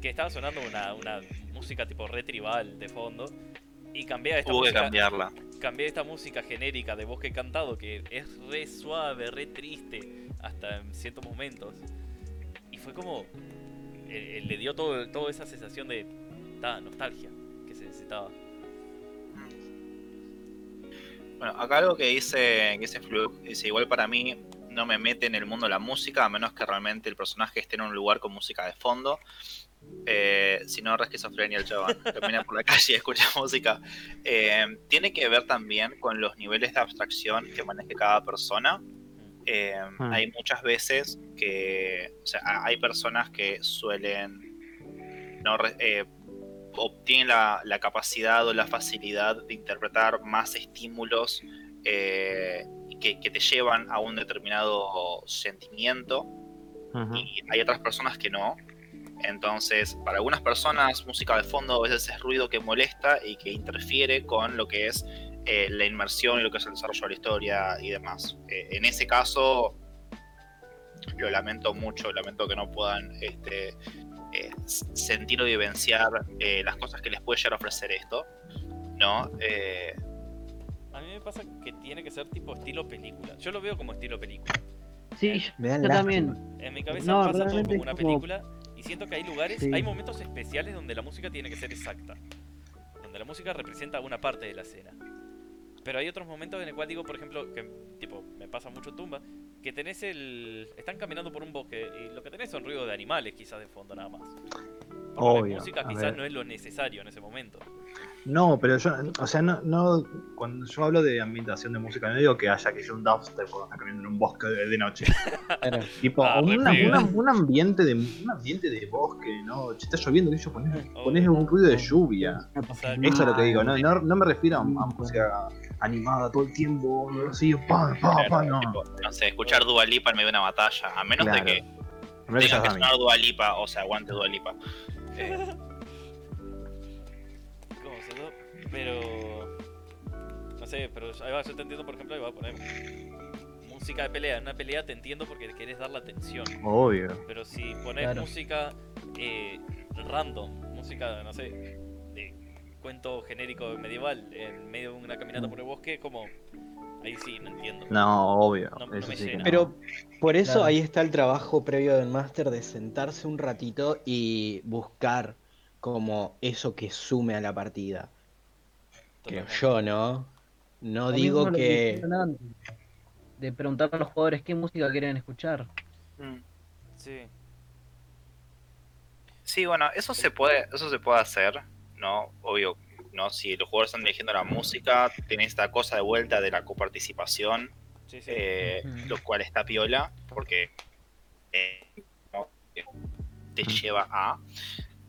Speaker 3: que estaba sonando una, una música tipo re tribal de fondo, y cambié a esta
Speaker 1: que cambiarla.
Speaker 3: Cambié esta música genérica de bosque cantado que es re suave, re triste, hasta en ciertos momentos. Y fue como. eh, eh, le dio todo, toda esa sensación de ta, nostalgia que se necesitaba.
Speaker 1: Bueno, acá algo que dice, que dice igual para mí no me mete en el mundo la música, a menos que realmente el personaje esté en un lugar con música de fondo. Eh, si no, re esquizofrenia el chaval. <laughs> Camina por la calle y escucha <laughs> música. Eh, tiene que ver también con los niveles de abstracción que maneje cada persona. Eh,
Speaker 4: Hmm.
Speaker 1: Hay muchas veces que, o sea, ha- hay personas que suelen no obtienen la, la capacidad o la facilidad de interpretar más estímulos que, que te llevan a un determinado sentimiento y hay otras personas que no. Entonces, para algunas personas, música de fondo a veces es ruido que molesta y que interfiere con lo que es eh, la inmersión y lo que es el desarrollo de la historia y demás. Eh, en ese caso, lo lamento mucho, lamento que no puedan este, eh, sentir o vivenciar eh, las cosas que les puede llegar a ofrecer esto. ¿no? Eh,
Speaker 3: A mí me pasa que tiene que ser tipo estilo película. Yo lo veo como estilo película.
Speaker 2: Sí, yo,
Speaker 5: Me dan
Speaker 2: yo
Speaker 5: lástima.
Speaker 2: también.
Speaker 3: En mi cabeza
Speaker 2: No,
Speaker 3: pasa todo
Speaker 2: realmente
Speaker 3: como una
Speaker 2: como-
Speaker 3: película siento que hay lugares,
Speaker 2: Sí.
Speaker 3: hay momentos especiales donde la música tiene que ser exacta. Donde la música representa una parte de la escena. Pero hay otros momentos en el cual digo, por ejemplo, que tipo me pasa mucho tumba, que tenés el están caminando por un bosque y lo que tenés son ruidos de animales quizás de fondo nada más. Porque
Speaker 4: Obvio,
Speaker 3: La música quizás no es lo necesario en ese momento.
Speaker 4: No, pero yo, o sea, no, no, cuando yo hablo de ambientación de música, no digo que haya que ir un dubstep cuando está caminando en un bosque de, de noche. <laughs> Tipo,
Speaker 3: Ah,
Speaker 4: una- un, ambiente de, un ambiente de bosque, ¿no? Si está lloviendo, que yo ponés, ponés un ruido de lluvia. Eso es lo que digo, no, no, no me refiero a, a música animada todo el tiempo, así, pa, pa, pa, no.
Speaker 1: tipo, no sé, escuchar Dua Lipa en medio de una batalla, a menos
Speaker 4: Claro.
Speaker 1: de que
Speaker 4: A menos que
Speaker 1: tenga que sonar Dua Lipa o se aguante Dua Lipa. Eh,
Speaker 3: Pero. No sé, pero ahí va, yo te entiendo, por ejemplo, ahí va a poner música de pelea. En una pelea te entiendo porque querés dar la atención.
Speaker 4: Obvio.
Speaker 3: Pero si pones
Speaker 2: Claro.
Speaker 3: música eh, random, música, no sé, de cuento genérico medieval, en medio de una caminata por el bosque, como. Ahí sí, no entiendo.
Speaker 4: No, obvio.
Speaker 3: No- no
Speaker 4: eso
Speaker 3: me
Speaker 4: sí que
Speaker 3: llena.
Speaker 4: no.
Speaker 5: Pero por eso
Speaker 2: Claro.
Speaker 5: ahí está el trabajo previo del máster de sentarse un ratito y buscar como eso que sume a la partida.
Speaker 3: Totalmente.
Speaker 5: yo, ¿no? No
Speaker 2: Lo
Speaker 5: digo que...
Speaker 2: De preguntarle a los jugadores qué música quieren escuchar.
Speaker 1: mm.
Speaker 3: Sí.
Speaker 1: Sí, bueno, eso se puede, eso se puede hacer, ¿no? Obvio, ¿no? Si los jugadores están dirigiendo la música, tiene esta cosa de vuelta de la coparticipación,
Speaker 3: Sí, sí.
Speaker 1: eh, lo cual está piola, porque eh, ¿no? te lleva a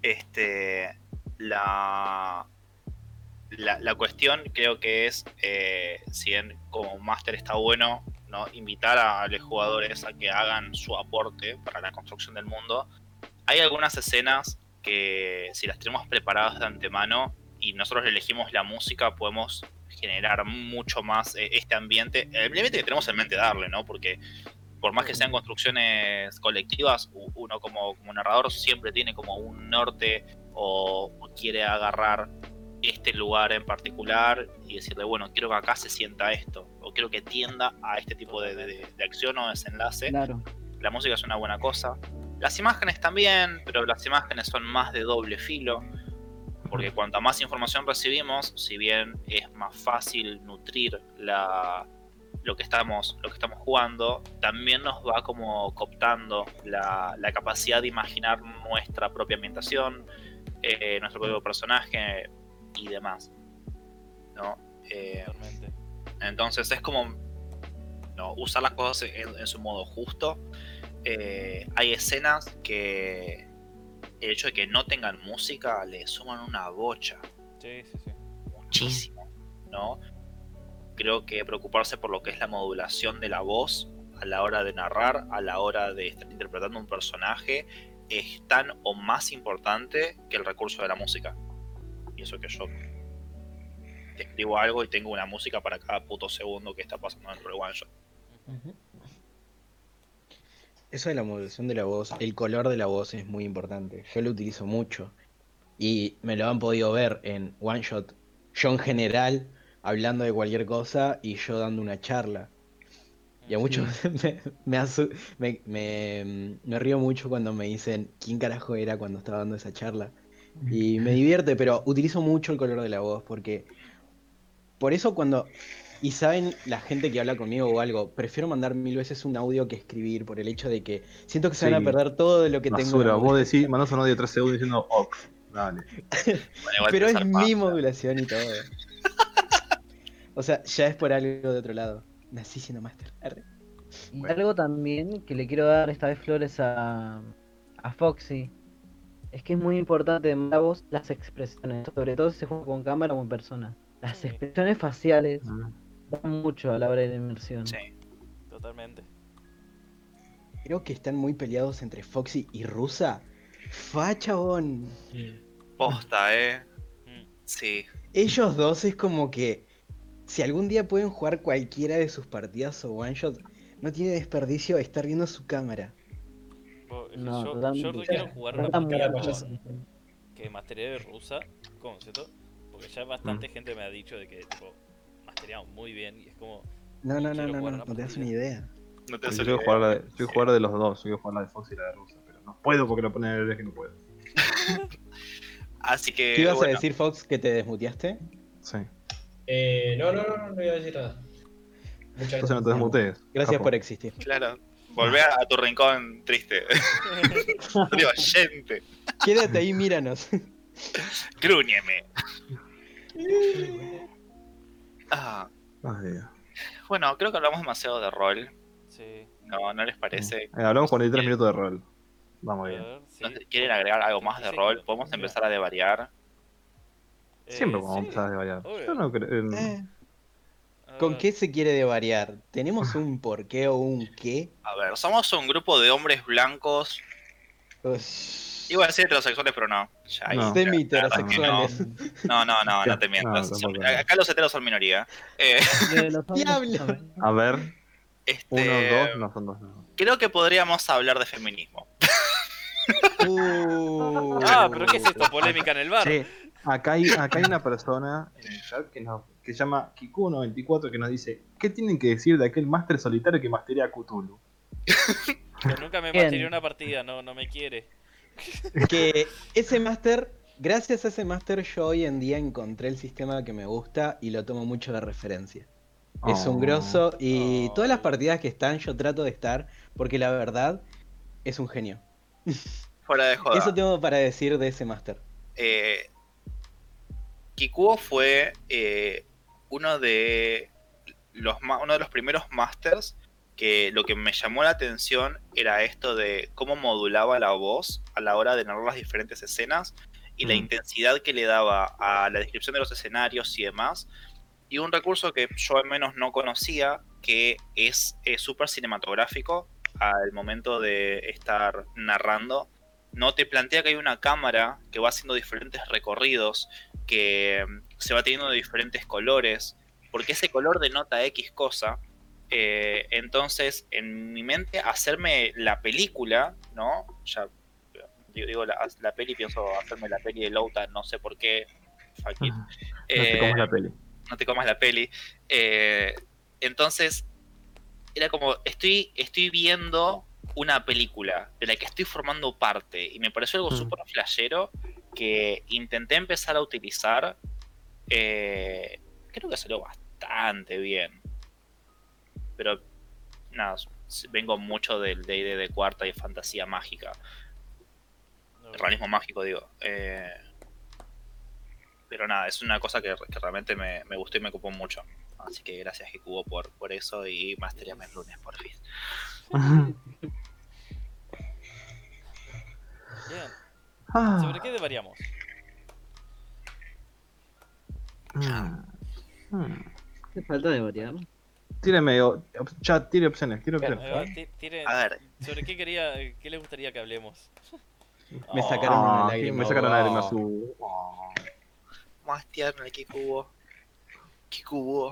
Speaker 1: este la la, la cuestión creo que es eh, si bien como máster está bueno no invitar a los jugadores a que hagan su aporte para la construcción del mundo hay algunas escenas que si las tenemos preparadas de antemano y nosotros elegimos la música podemos generar mucho más eh, este ambiente el ambiente que tenemos en mente darle no porque por más que sean construcciones colectivas, uno como, como narrador siempre tiene como un norte o quiere agarrar este lugar en particular y decirle, bueno, quiero que acá se sienta esto, o quiero que tienda a este tipo de, de- de acción o desenlace.
Speaker 2: Claro.
Speaker 1: La música es una buena cosa. Las imágenes también, pero las imágenes son más de doble filo, porque cuanta más información recibimos, si bien es más fácil nutrir la, lo que estamos lo que estamos jugando también nos va como cooptando la, la capacidad de imaginar nuestra propia ambientación eh, nuestro propio personaje y demás ¿no? Eh, entonces es como no, usar las cosas en, en su modo justo Eh, hay escenas que el hecho de que no tengan música le suman una bocha
Speaker 3: Sí, sí, sí.
Speaker 1: muchísimo, ¿no? Creo que preocuparse por lo que es la modulación de la voz a la hora de narrar, a la hora de estar interpretando un personaje, es tan o más importante que el recurso de la música. Eso que yo te escribo algo y tengo una música para cada puto segundo que está pasando dentro del one shot.
Speaker 5: Eso de la modulación de la voz, el color de la voz es muy importante. Yo lo utilizo mucho. Y me lo han podido ver en One Shot. Yo en general, hablando de cualquier cosa y yo dando una charla. Y a muchos <laughs> me, me, asu- me, me- me río mucho cuando me dicen quién carajo era cuando estaba dando esa charla. Y me divierte, pero utilizo mucho el color de la voz porque... Por eso cuando... Y saben la gente que habla conmigo o algo, prefiero mandar mil veces un audio que escribir por el hecho de que siento que se van a perder todo de lo que tengo.
Speaker 4: Basura,
Speaker 5: la
Speaker 4: vos decís, mandás un audio de 3 segundos diciendo ok. Dale.
Speaker 1: Bueno,
Speaker 5: Pero es mi modulación y todo. O sea, ya es por algo de otro lado. Nací siendo máster. Arre.
Speaker 2: Y
Speaker 4: Bueno.
Speaker 2: algo también que le quiero dar esta vez flores a, a Foxy es que es muy importante en Bravos las expresiones, sobre todo si se juega con cámara o en persona. Las
Speaker 3: Sí.
Speaker 2: expresiones faciales
Speaker 4: Mm.
Speaker 2: dan mucho a la hora de la inmersión.
Speaker 1: Sí.
Speaker 3: Totalmente.
Speaker 5: Creo que están muy peleados entre Foxy y Rusa. Fa, chabón.
Speaker 1: Posta, eh. Sí.
Speaker 5: Ellos dos es como que si algún día pueden jugar cualquiera de sus partidas o one shot, no tiene desperdicio estar viendo su cámara.
Speaker 2: No,
Speaker 3: yo,
Speaker 2: totalmente.
Speaker 3: yo quiero jugar una partida
Speaker 6: payaso.
Speaker 3: que masteré de rusa, ¿cómo cierto? Porque ya bastante gente me ha dicho de que tipo mastereamos muy bien y es como
Speaker 5: No, no, no, no, no, no te das una idea.
Speaker 1: No te
Speaker 4: Yo quiero jugar, la de, yo quiero jugar de los dos, yo quiero jugar la de Fox y la de Rusa, pero no puedo porque lo ponen en el que no puedo. <laughs>
Speaker 1: Así que.
Speaker 5: ¿Qué ibas
Speaker 1: bueno,
Speaker 5: a decir, Fox, que te desmuteaste?
Speaker 4: Sí.
Speaker 6: Eh, no, no, no, no iba a decir nada. Muchas
Speaker 4: Entonces no te
Speaker 6: gracias.
Speaker 4: desmutees.
Speaker 5: Gracias
Speaker 4: capo.
Speaker 5: por existir.
Speaker 1: Claro. Volvé a, a tu rincón triste. <laughs> Digo.
Speaker 5: Quédate ahí, míranos.
Speaker 1: Grúñeme. Ah, bueno, creo que hablamos demasiado de rol.
Speaker 3: sí.
Speaker 1: ¿No, ¿no les parece?
Speaker 4: Eh, hablamos 43 minutos de rol. Vamos bien.
Speaker 3: ver, sí.
Speaker 1: ¿No sé, ¿Quieren agregar algo más de
Speaker 3: Sí,
Speaker 1: rol? Podemos empezar a devariar.
Speaker 4: Siempre
Speaker 3: Eh,
Speaker 4: vamos a
Speaker 3: sí.
Speaker 4: empezar a desvariar.
Speaker 3: obvio.
Speaker 4: Yo no creo.
Speaker 5: Eh, ¿Con
Speaker 3: ver,
Speaker 5: qué se quiere de variar? ¿Tenemos un por qué o un qué?
Speaker 1: A ver, somos un grupo de hombres blancos.
Speaker 5: Ush.
Speaker 1: Iba a decir heterosexuales, pero no. Ya,
Speaker 4: No.
Speaker 5: Semi-heterosexuales.
Speaker 1: No, no, no, no te mientas.
Speaker 4: no,
Speaker 1: Son- acá los heteros son minoría. Eh,
Speaker 5: Diablo.
Speaker 4: A ver,
Speaker 1: este,
Speaker 4: uno, dos, no son dos. No.
Speaker 1: Creo que podríamos hablar de feminismo.
Speaker 5: Uh. <laughs> <laughs>
Speaker 3: Ah, pero ¿qué es esto? Polémica en el bar.
Speaker 4: Che, acá hay, acá hay una <coughs> persona en el chat que, nos, que se llama Kiku94 que nos dice: ¿Qué tienen que decir de aquel máster solitario que masterea a Cthulhu? <laughs>
Speaker 3: Nunca me masteré una partida, no, no me quiere. <laughs>
Speaker 5: que <laughs> ese máster, gracias a ese máster yo hoy en día encontré el sistema que me gusta y lo tomo mucho de referencia. Es un
Speaker 4: Oh.
Speaker 5: grosso y
Speaker 3: Oh.
Speaker 5: todas las partidas que están yo trato de estar porque la verdad es un genio.
Speaker 1: Fuera de joda.
Speaker 5: Eso tengo para decir de ese máster.
Speaker 1: eh, Kikuo fue eh, uno de los uno de los primeros masters que lo que me llamó la atención era esto de cómo modulaba la voz a la hora de narrar las diferentes escenas y la
Speaker 4: Mm.
Speaker 1: intensidad que le daba a la descripción de los escenarios y demás. Y un recurso que yo al menos no conocía, que es súper cinematográfico al momento de estar narrando. No te plantea que hay una cámara que va haciendo diferentes recorridos, que mm, se va teniendo de diferentes colores, porque ese color denota X cosa. Eh, entonces, en mi mente, hacerme la película, ¿no? Ya digo, la, la peli, pienso hacerme la peli de Louta, no sé por qué. fuck it.
Speaker 4: No
Speaker 1: Eh,
Speaker 4: te comas la peli.
Speaker 1: no te comas la peli. Eh, entonces, era como, estoy, estoy viendo una película de la que estoy formando parte y me pareció algo
Speaker 4: Mm.
Speaker 1: súper flashero que intenté empezar a utilizar. Eh, creo que salió bastante bien. Pero, nada, vengo mucho del D&D de cuarta y fantasía mágica.
Speaker 3: No,
Speaker 1: Realismo mágico, digo. Eh, pero nada, es una cosa que, que realmente me, me gustó y me ocupó mucho. Así que gracias Hikubo por, por eso y Masteriame el lunes, por fin. <laughs>
Speaker 3: Bien.
Speaker 4: Ah,
Speaker 3: ¿Sobre qué devariamos?
Speaker 4: mm, mm.
Speaker 2: Hace falta de variar.
Speaker 4: Tíreme, chat, tire opciones, tire opciones.
Speaker 3: tiren-
Speaker 1: A ver,
Speaker 3: ¿Sobre qué quería, qué les gustaría que hablemos?
Speaker 5: Me
Speaker 3: Oh,
Speaker 5: sacaron una
Speaker 4: Ah,
Speaker 5: lágrima.
Speaker 4: me sacaron oh.
Speaker 1: más tierno el Kikubo. Kikubo.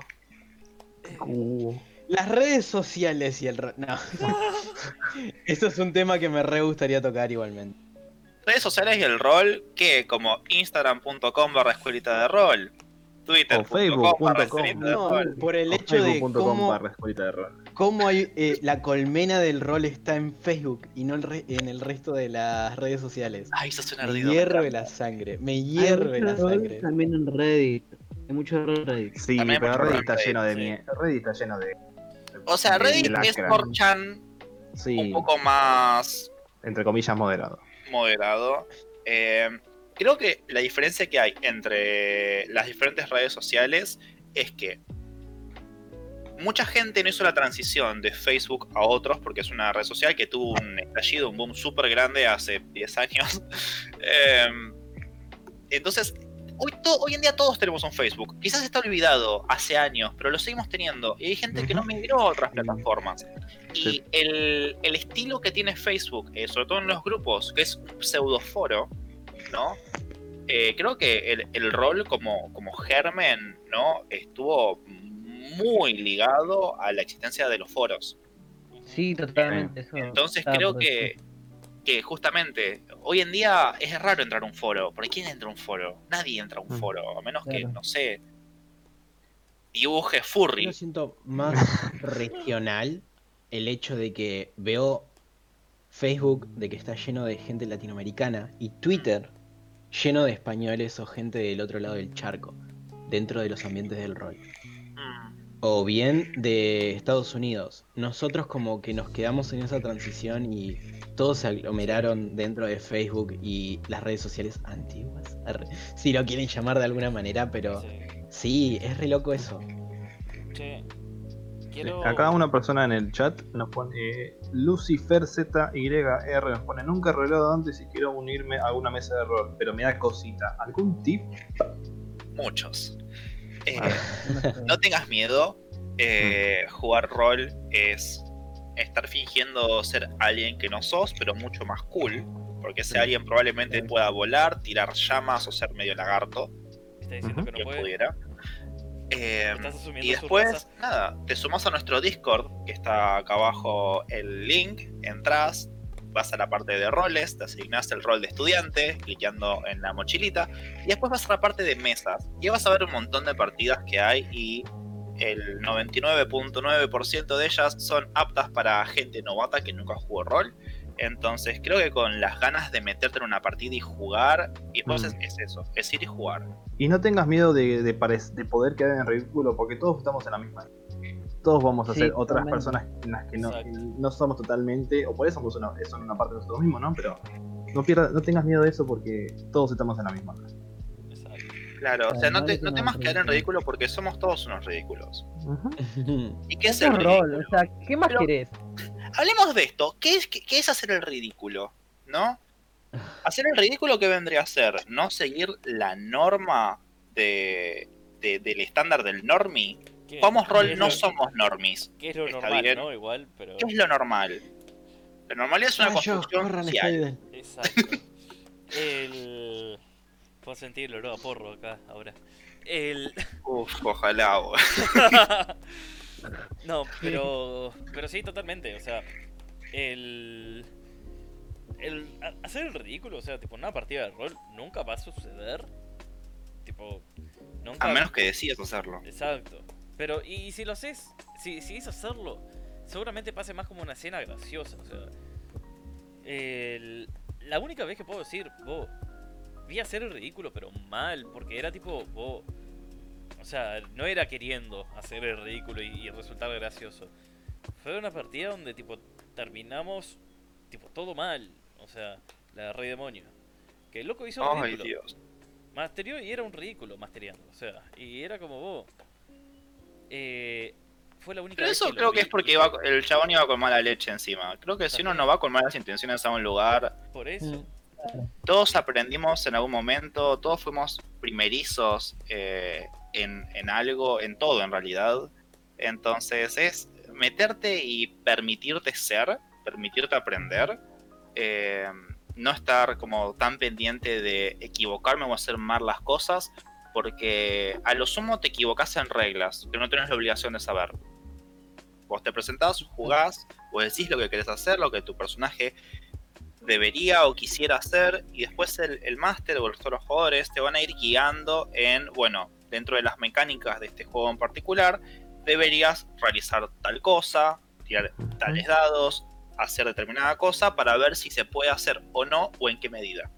Speaker 4: Uh.
Speaker 5: Las redes sociales y el... No. <laughs> Eso es un tema que me re gustaría tocar igualmente.
Speaker 1: Redes sociales y el rol, que como instagram.com barra escuelita de rol. Twitter.com
Speaker 4: facebook.com.
Speaker 1: barra escuelita de
Speaker 5: No,
Speaker 1: rol.
Speaker 5: por el
Speaker 4: O
Speaker 5: hecho de
Speaker 4: Facebook.com
Speaker 5: cómo,
Speaker 4: barra escuelita de rol.
Speaker 5: cómo hay, eh, la colmena del rol está en Facebook y no el re- en el resto de las redes sociales.
Speaker 1: Ay, sos un
Speaker 5: Me
Speaker 1: ardido.
Speaker 5: hierve la sangre, me hierve la sangre.
Speaker 2: También en Reddit. Hay mucho Reddit.
Speaker 4: Sí,
Speaker 1: También
Speaker 4: pero Reddit está
Speaker 1: Reddit,
Speaker 4: lleno de
Speaker 3: sí.
Speaker 4: Reddit está lleno de.
Speaker 1: O sea, Reddit es
Speaker 4: lacra.
Speaker 1: 4chan
Speaker 4: Sí,
Speaker 1: un poco más
Speaker 4: entre comillas moderado.
Speaker 1: Moderado. Eh, creo que la diferencia que hay entre las diferentes redes sociales es que mucha gente no hizo la transición de Facebook a otros porque es una red social que tuvo un estallido, un boom súper grande hace 10 años. <laughs> Em, entonces, hoy, to- hoy en día todos tenemos un Facebook. Quizás está olvidado hace años, pero lo seguimos teniendo. Y hay gente que no migró a otras plataformas. Y
Speaker 4: Sí.
Speaker 1: el, el estilo que tiene Facebook, eh, sobre todo en los grupos, que es un pseudoforo, ¿no? Eh, creo que el, el rol como, como germen, ¿no? Estuvo muy ligado a la existencia de los foros.
Speaker 2: Sí, totalmente. eso
Speaker 1: Entonces creo que, que justamente hoy en día es raro entrar a un foro. ¿Por quién entra a un foro? Nadie entra a un
Speaker 4: Mm.
Speaker 1: foro, a menos que, no sé, dibuje
Speaker 5: Yo
Speaker 1: furry.
Speaker 5: lo siento más <laughs> regional el hecho de que veo Facebook de que está lleno de gente latinoamericana y Twitter lleno de españoles o gente del otro lado del charco dentro de los ambientes del rol.
Speaker 1: Mm,
Speaker 5: O bien de Estados Unidos. Nosotros como que nos quedamos en esa transición y todos se aglomeraron dentro de Facebook y las redes sociales antiguas. Si lo quieren llamar de alguna manera, pero
Speaker 3: Sí.
Speaker 5: es re loco eso.
Speaker 4: Sí,
Speaker 3: quiero...
Speaker 4: Acá una persona en el chat nos pone eh, Lucifer ZYR nos pone nunca he rolado antes y quiero unirme a alguna mesa de rol, pero me da cosita. ¿Algún tip?
Speaker 1: muchos. Eh. <laughs>
Speaker 2: No
Speaker 1: tengas miedo. eh, jugar rol es estar fingiendo ser alguien que no sos, pero mucho más cool. Porque ese alguien probablemente pueda volar, tirar llamas o ser medio lagarto,
Speaker 3: Está diciendo que no puede.
Speaker 1: pudiera. Eh,
Speaker 3: asumiendo
Speaker 1: y después, nada, te sumas a nuestro Discord, que está acá abajo el link, entras, vas a la parte de roles, te asignas el rol de estudiante, cliqueando en la mochilita, y después vas a la parte de mesas, y vas a ver un montón de partidas que hay y el 99.9% de ellas son aptas para gente novata que nunca jugó rol. Entonces creo que con las ganas de meterte en una partida y jugar, y entonces
Speaker 4: Mm.
Speaker 1: es eso, es ir y jugar.
Speaker 4: Y no tengas miedo de, de, parec- de poder quedar en ridículo, porque todos estamos en la misma. Todos vamos a
Speaker 2: Sí,
Speaker 4: ser otras
Speaker 2: totalmente.
Speaker 4: personas en las que no, no somos totalmente, o por eso somos una, son una parte de nosotros mismos, ¿no? Pero no, pierdas, no tengas miedo de eso porque todos estamos en la misma.
Speaker 3: Exacto.
Speaker 1: Claro, o sea, no, te, no temas quedar en
Speaker 2: ridículo.
Speaker 1: porque somos todos unos ridículos. <laughs> ¿Y qué es el
Speaker 2: rol, o sea, ¿qué más
Speaker 1: Pero-
Speaker 2: querés?
Speaker 1: Hablemos de esto. ¿Qué es, qué, qué es hacer el ridículo? ¿No? Hacer el ridículo, ¿qué vendría a ser? No seguir la norma de, de- del estándar del normie.
Speaker 3: ¿Qué-
Speaker 1: Jugamos rol, no
Speaker 3: lo-
Speaker 1: somos normies.
Speaker 3: ¿Qué es lo
Speaker 1: está
Speaker 3: normal,
Speaker 1: bien.
Speaker 3: no? Igual, pero...
Speaker 1: ¿Qué es lo normal? La normalidad es una
Speaker 5: Rayos,
Speaker 1: construcción social.
Speaker 3: Exacto. El... Puedo sentir el olor a porro acá, ahora. El...
Speaker 1: Uf, ojalá. <laughs> <laughs>
Speaker 3: No, <laughs> pero... Pero sí, totalmente, o sea... El... El... Hacer el ridículo, o sea, tipo, una partida de rol nunca va a suceder. Tipo... Nunca...
Speaker 1: A menos que decidas hacerlo.
Speaker 3: Exacto. Pero, y, y si lo haces, si, si es hacerlo, seguramente pase más como una escena graciosa. O sea, el- la única vez que puedo decir, vos, vi hacer el ridículo, pero mal, porque era tipo, vos, o sea, no era queriendo hacer el ridículo y, y resultar gracioso. Fue una partida donde, tipo, terminamos, tipo, todo mal. O sea, la de Rey Demonio. Que el loco hizo un
Speaker 1: Ay,
Speaker 3: ridículo.
Speaker 1: Dios.
Speaker 3: Masterió y era un ridículo masteriando. O sea, y era como vos. Eh, fue la única
Speaker 1: Pero
Speaker 3: vez
Speaker 1: eso
Speaker 3: que
Speaker 1: creo que es porque iba- el chabón iba con mala leche encima. Creo que si uno no va con malas intenciones a un lugar,
Speaker 3: Por eso.
Speaker 1: Todos aprendimos en algún momento, todos fuimos primerizos eh, en, algo, en todo en realidad. Entonces es meterte y permitirte ser, permitirte aprender, eh, no estar como tan pendiente de equivocarme o hacer mal las cosas, porque a lo sumo te equivocas en reglas, que no tienes la obligación de saber. Vos te presentás, jugás, vos decís lo que querés hacer, lo que tu personaje debería o quisiera hacer y después el, el máster o el resto de los jugadores te van a ir guiando en, bueno, dentro de las mecánicas de este juego en particular, deberías realizar tal cosa, tirar tales dados, hacer determinada cosa para ver si se puede hacer o no o en qué medida.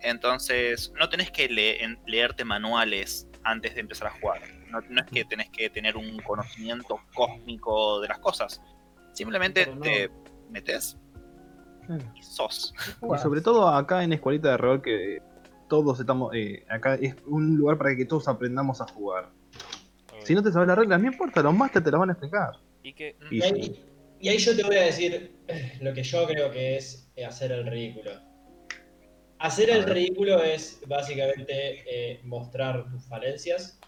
Speaker 1: Entonces, no tenés que le- leerte manuales antes de empezar a jugar. No, no es que tenés que tener un conocimiento cósmico de las cosas. Simplemente
Speaker 2: no.
Speaker 1: te metes y sos.
Speaker 4: Y sobre todo acá en Escuelita de Rol que todos estamos, eh, acá es un lugar para que todos aprendamos a jugar. Si no te sabes las reglas, no importa, los masters te las van a explicar.
Speaker 3: Y que
Speaker 4: Y
Speaker 6: Y ahí, y ahí yo te voy a decir lo que yo creo que es hacer el ridículo. Hacer el ridículo es básicamente eh, mostrar tus falencias,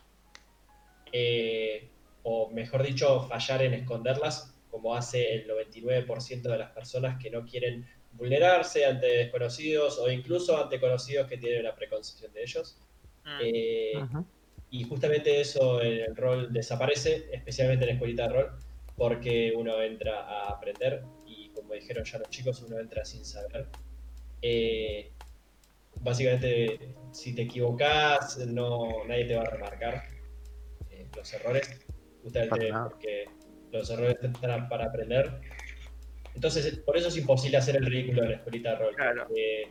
Speaker 6: eh, o mejor dicho, fallar en esconderlas, como hace el 99% de las personas que no quieren vulnerarse ante desconocidos o incluso ante conocidos que tienen una preconcepción de ellos.
Speaker 1: Mm.
Speaker 6: Eh, y justamente eso en el rol desaparece, especialmente en la escuelita de rol, porque uno entra a aprender y como dijeron ya los chicos, uno entra sin saber. Eh, básicamente, si te equivocas, no, nadie te va a remarcar eh, los errores, justamente porque los errores están para aprender. Entonces, por eso es imposible hacer el ridículo en la escuelita de rol.
Speaker 1: Claro.
Speaker 6: porque,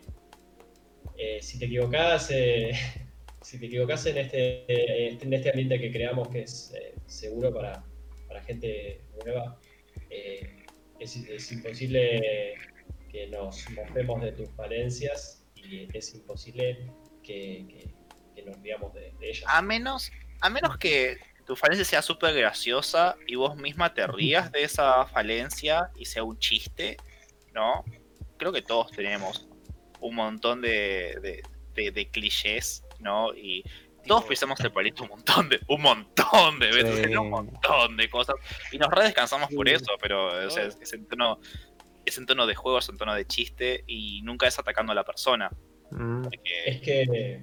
Speaker 6: eh, si te equivocás, eh, <laughs> si te equivocás en este, eh, en este ambiente que creamos que es eh, seguro para, para gente nueva, eh, es, es imposible que nos mofemos de tus falencias y es imposible que, que- que nos riamos de, de ellas.
Speaker 1: A menos, a menos que tu falencia sea súper graciosa y vos misma te rías de esa falencia y sea un chiste, ¿no? Creo que todos tenemos un montón de, de, de- de clichés, ¿no? Y todos pisamos el palito un montón de, un montón de veces, <laughs>
Speaker 5: Sí.
Speaker 1: un montón de cosas. Y nos re descansamos por eso, pero o sea, es, es en tono, es en tono de juego, es en tono de chiste y nunca es atacando a la persona.
Speaker 4: Mm.
Speaker 1: Porque
Speaker 6: Es que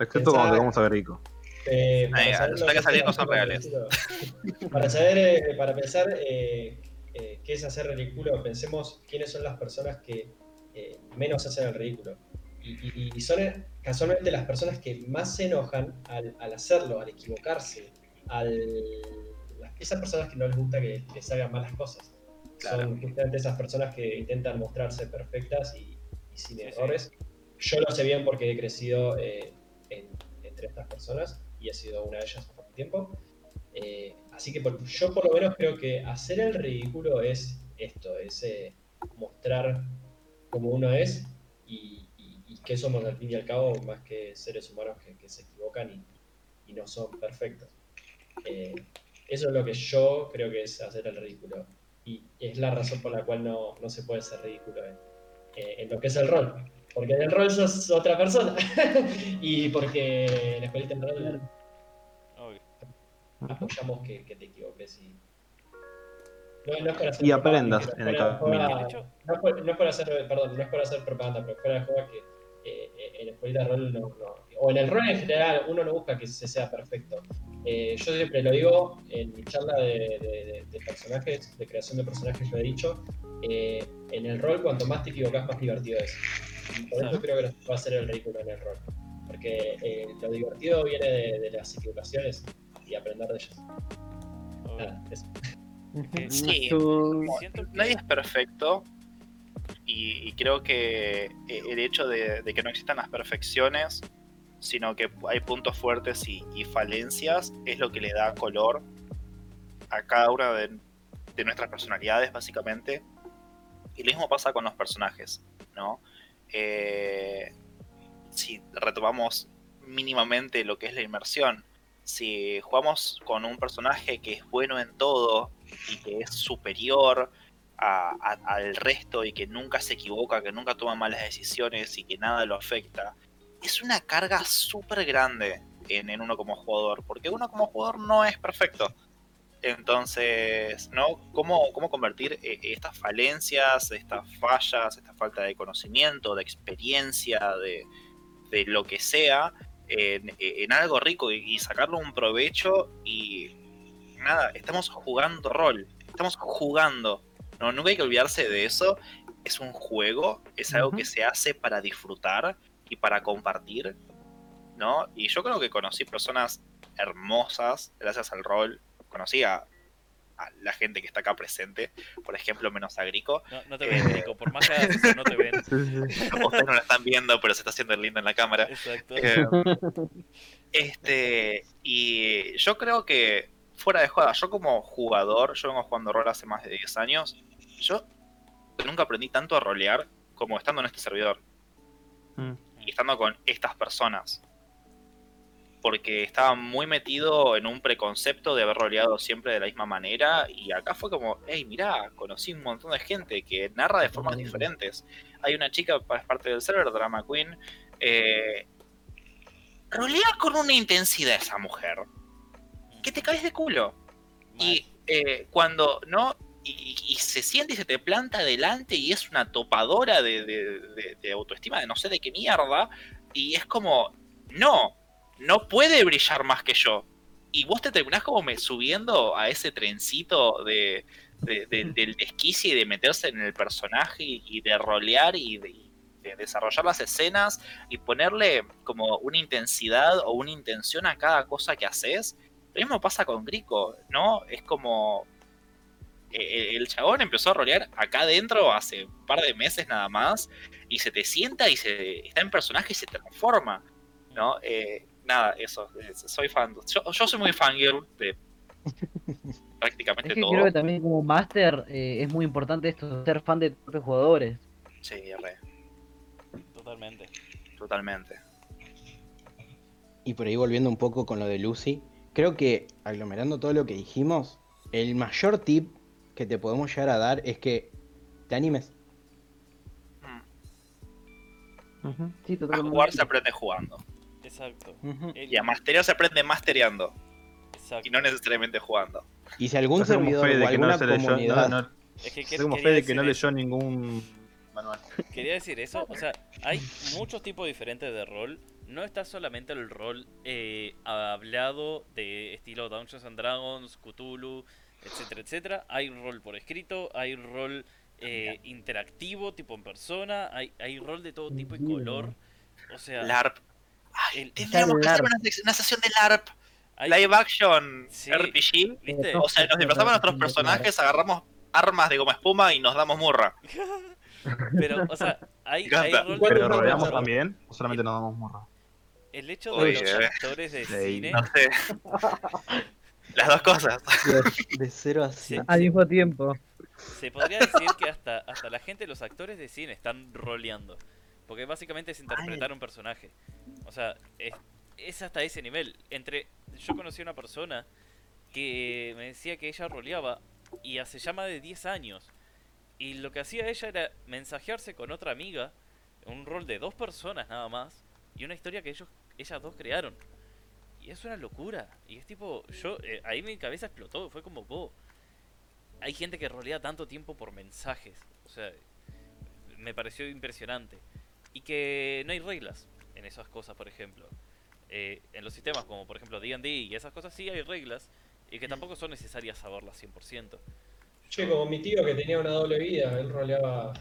Speaker 4: Excepto cuando
Speaker 6: Pensá-
Speaker 4: te vamos a ver rico.
Speaker 1: Resulta que salían cosas reales.
Speaker 6: Para saber, eh, para pensar eh, eh, qué es hacer ridículo, pensemos quiénes son las personas que eh, menos hacen el ridículo. Y, y- y son eh, casualmente las personas que más se enojan al, al hacerlo, al equivocarse, al esas personas que no les gusta que, que salgan mal las cosas.
Speaker 1: Claro.
Speaker 6: Son justamente esas personas que intentan mostrarse perfectas y, y sin
Speaker 3: Sí, sí.
Speaker 6: errores. Yo lo sé bien porque he crecido eh, en- entre estas personas y he sido una de ellas por un tiempo. Eh, así que por- yo por lo menos creo que hacer el ridículo es esto, es eh, mostrar cómo uno es y, y- qué somos al fin y al cabo, más que seres humanos que, que se equivocan y, no son perfectos. Eh, eso es lo que yo creo que es hacer el ridículo. Y es la razón por la cual no, no se puede ser ridículo en, en lo que es el rol. Porque en el rol sos otra persona. <laughs> y porque en la escuelita en rol apoyamos que, que te equivoques y. No, no es hacer
Speaker 4: Y aprendas en el camino.
Speaker 6: no, es por, no es por hacer, perdón, no es por hacer propaganda, pero fuera de juego que eh, eh, en la escuelita de rol no, no- o en el rol en general uno no busca que se sea perfecto. Eh, yo siempre lo digo en mi charla de, de- de- de personajes, de creación de personajes, lo he dicho, eh, en el rol cuanto más te equivocas más divertido es. Por eso
Speaker 3: Claro.
Speaker 6: creo que va a hacer el ridículo en el rol. Porque eh, lo divertido viene de, de las equivocaciones y aprender de ellas.
Speaker 3: obvio.
Speaker 6: Nada, eso.
Speaker 3: Que-
Speaker 1: Sí. Nadie es perfecto y, y creo que eh, el hecho de, de que no existan las perfecciones, sino que hay puntos fuertes y, y falencias, es lo que le da color a cada una de, de nuestras personalidades, básicamente. Y lo mismo pasa con los personajes, ¿no? Eh, si retomamos mínimamente lo que es la inmersión, si jugamos con un personaje que es bueno en todo y que es superior a- al resto y que nunca se equivoca, que nunca toma malas decisiones y que nada lo afecta, es una carga súper grande en uno como jugador, porque uno como jugador no es perfecto. Entonces, ¿no? ¿Cómo, cómo convertir eh, estas falencias, estas fallas, esta falta de conocimiento, de experiencia, de, de lo que sea, en, en algo rico y, y sacarle un provecho y nada, estamos jugando rol, estamos jugando. No, nunca hay que olvidarse de eso. Es un juego, es algo que se hace para disfrutar y para compartir, ¿no? Y yo creo que conocí personas hermosas gracias al rol. Conocí a, a la gente que está acá presente, por ejemplo, menos a Grico.
Speaker 3: No, no te ven, Nico. Por más que hagas eso, no te ven. <laughs> <laughs>
Speaker 1: Ustedes no la están viendo, pero se está haciendo lindo en la cámara.
Speaker 3: Exacto.
Speaker 1: Eh, este, y yo creo que fuera de joda, yo como jugador, yo vengo jugando rol hace más de 10 años, yo nunca aprendí tanto a rolear como estando en este servidor
Speaker 4: Mm.
Speaker 1: y estando con estas personas. Porque estaba muy metido en un preconcepto de haber roleado siempre de la misma manera y acá fue como, hey, mirá, conocí un montón de gente que narra de formas diferentes. Hay una chica, es parte del server, Drama Queen, eh, rolea con una intensidad esa mujer, que te caes de culo. Y eh, cuando no y, y se siente y se te planta adelante y es una topadora de, de- de- de autoestima de no sé de qué mierda. Y es como, no, no puede brillar más que yo. Y vos te terminás como me subiendo a ese trencito de, de- de- del desquicie y de meterse en el personaje y, de rolear y de, y de desarrollar las escenas y ponerle como una intensidad o una intención a cada cosa que haces. Lo mismo pasa con Grico, ¿no? Es como. eh, El chabón empezó a rolear acá adentro hace un par de meses nada más. Y se te sienta y se está en personaje y se transforma. ¿No? Eh, nada, eso. Soy fan. Yo, yo soy muy fangirl de <laughs> prácticamente
Speaker 2: Es que
Speaker 1: todo.
Speaker 2: creo que también como máster eh, es muy importante esto, ser fan de tus jugadores.
Speaker 1: Sí, re,
Speaker 3: Totalmente.
Speaker 1: totalmente.
Speaker 5: Y por ahí volviendo un poco con lo de Lucy, creo que aglomerando todo lo que dijimos, el mayor tip que te podemos llegar a dar es que te animes.
Speaker 1: Mm.
Speaker 2: Sí,
Speaker 1: A jugar se aprende jugando.
Speaker 3: Exacto.
Speaker 1: Y a masterear se aprende mastereando.
Speaker 3: exacto.
Speaker 1: Y no necesariamente jugando.
Speaker 5: Y si algún servidor
Speaker 4: fe
Speaker 5: o
Speaker 4: de que no
Speaker 5: alguna
Speaker 4: se leyó,
Speaker 5: comunidad...
Speaker 4: no, no,
Speaker 3: Es que
Speaker 4: fe de que no leyó ningún manual.
Speaker 3: Quería decir eso, o sea, hay muchos tipos diferentes de rol. No está solamente el rol eh, hablado de estilo Dungeons and Dragons, Cthulhu, etcétera, etcétera. Hay rol por escrito, hay rol eh, interactivo, tipo en persona, hay, hay rol de todo tipo y color. O sea,
Speaker 1: LARP. Ay, tendríamos que hacer una, sesión de LARP.
Speaker 3: hay-
Speaker 1: Live action
Speaker 3: Sí.
Speaker 1: RPG.
Speaker 3: ¿viste?
Speaker 1: O sea, nos disfrazamos a nuestros personajes, agarramos armas de goma espuma y nos damos murra. <laughs>
Speaker 3: Pero, o sea, hay, hay
Speaker 1: encanta.
Speaker 3: rol de
Speaker 6: ¿Cuál
Speaker 4: Pero rodeamos también, o solamente nos damos morra.
Speaker 3: El hecho de
Speaker 1: Oye,
Speaker 3: los
Speaker 1: eh.
Speaker 3: actores de
Speaker 4: Sí.
Speaker 3: cine
Speaker 1: No sé. <laughs> Las dos cosas.
Speaker 5: De 0 a. 100.
Speaker 2: Al mismo tiempo.
Speaker 3: Se podría decir que hasta, hasta la gente, los actores de cine están roleando. Porque básicamente es interpretar un personaje. O sea, es, es hasta ese nivel. Entre Yo conocí a una persona que me decía que ella roleaba y hace ya más de 10 años. Y lo que hacía ella era mensajearse con otra amiga, un rol de dos personas nada más, y una historia que ellos, ellas dos crearon. Y es una locura. Y es tipo, yo, eh, ahí mi cabeza explotó, fue como, "Wow, hay gente que rolea tanto tiempo por mensajes. O sea, me pareció impresionante. Y que no hay reglas en esas cosas, por ejemplo. Eh, en los sistemas como por ejemplo D&D y esas cosas sí hay reglas y que tampoco son necesarias saberlas 100%.
Speaker 6: Che, como mi tío que tenía una doble vida, él roleaba.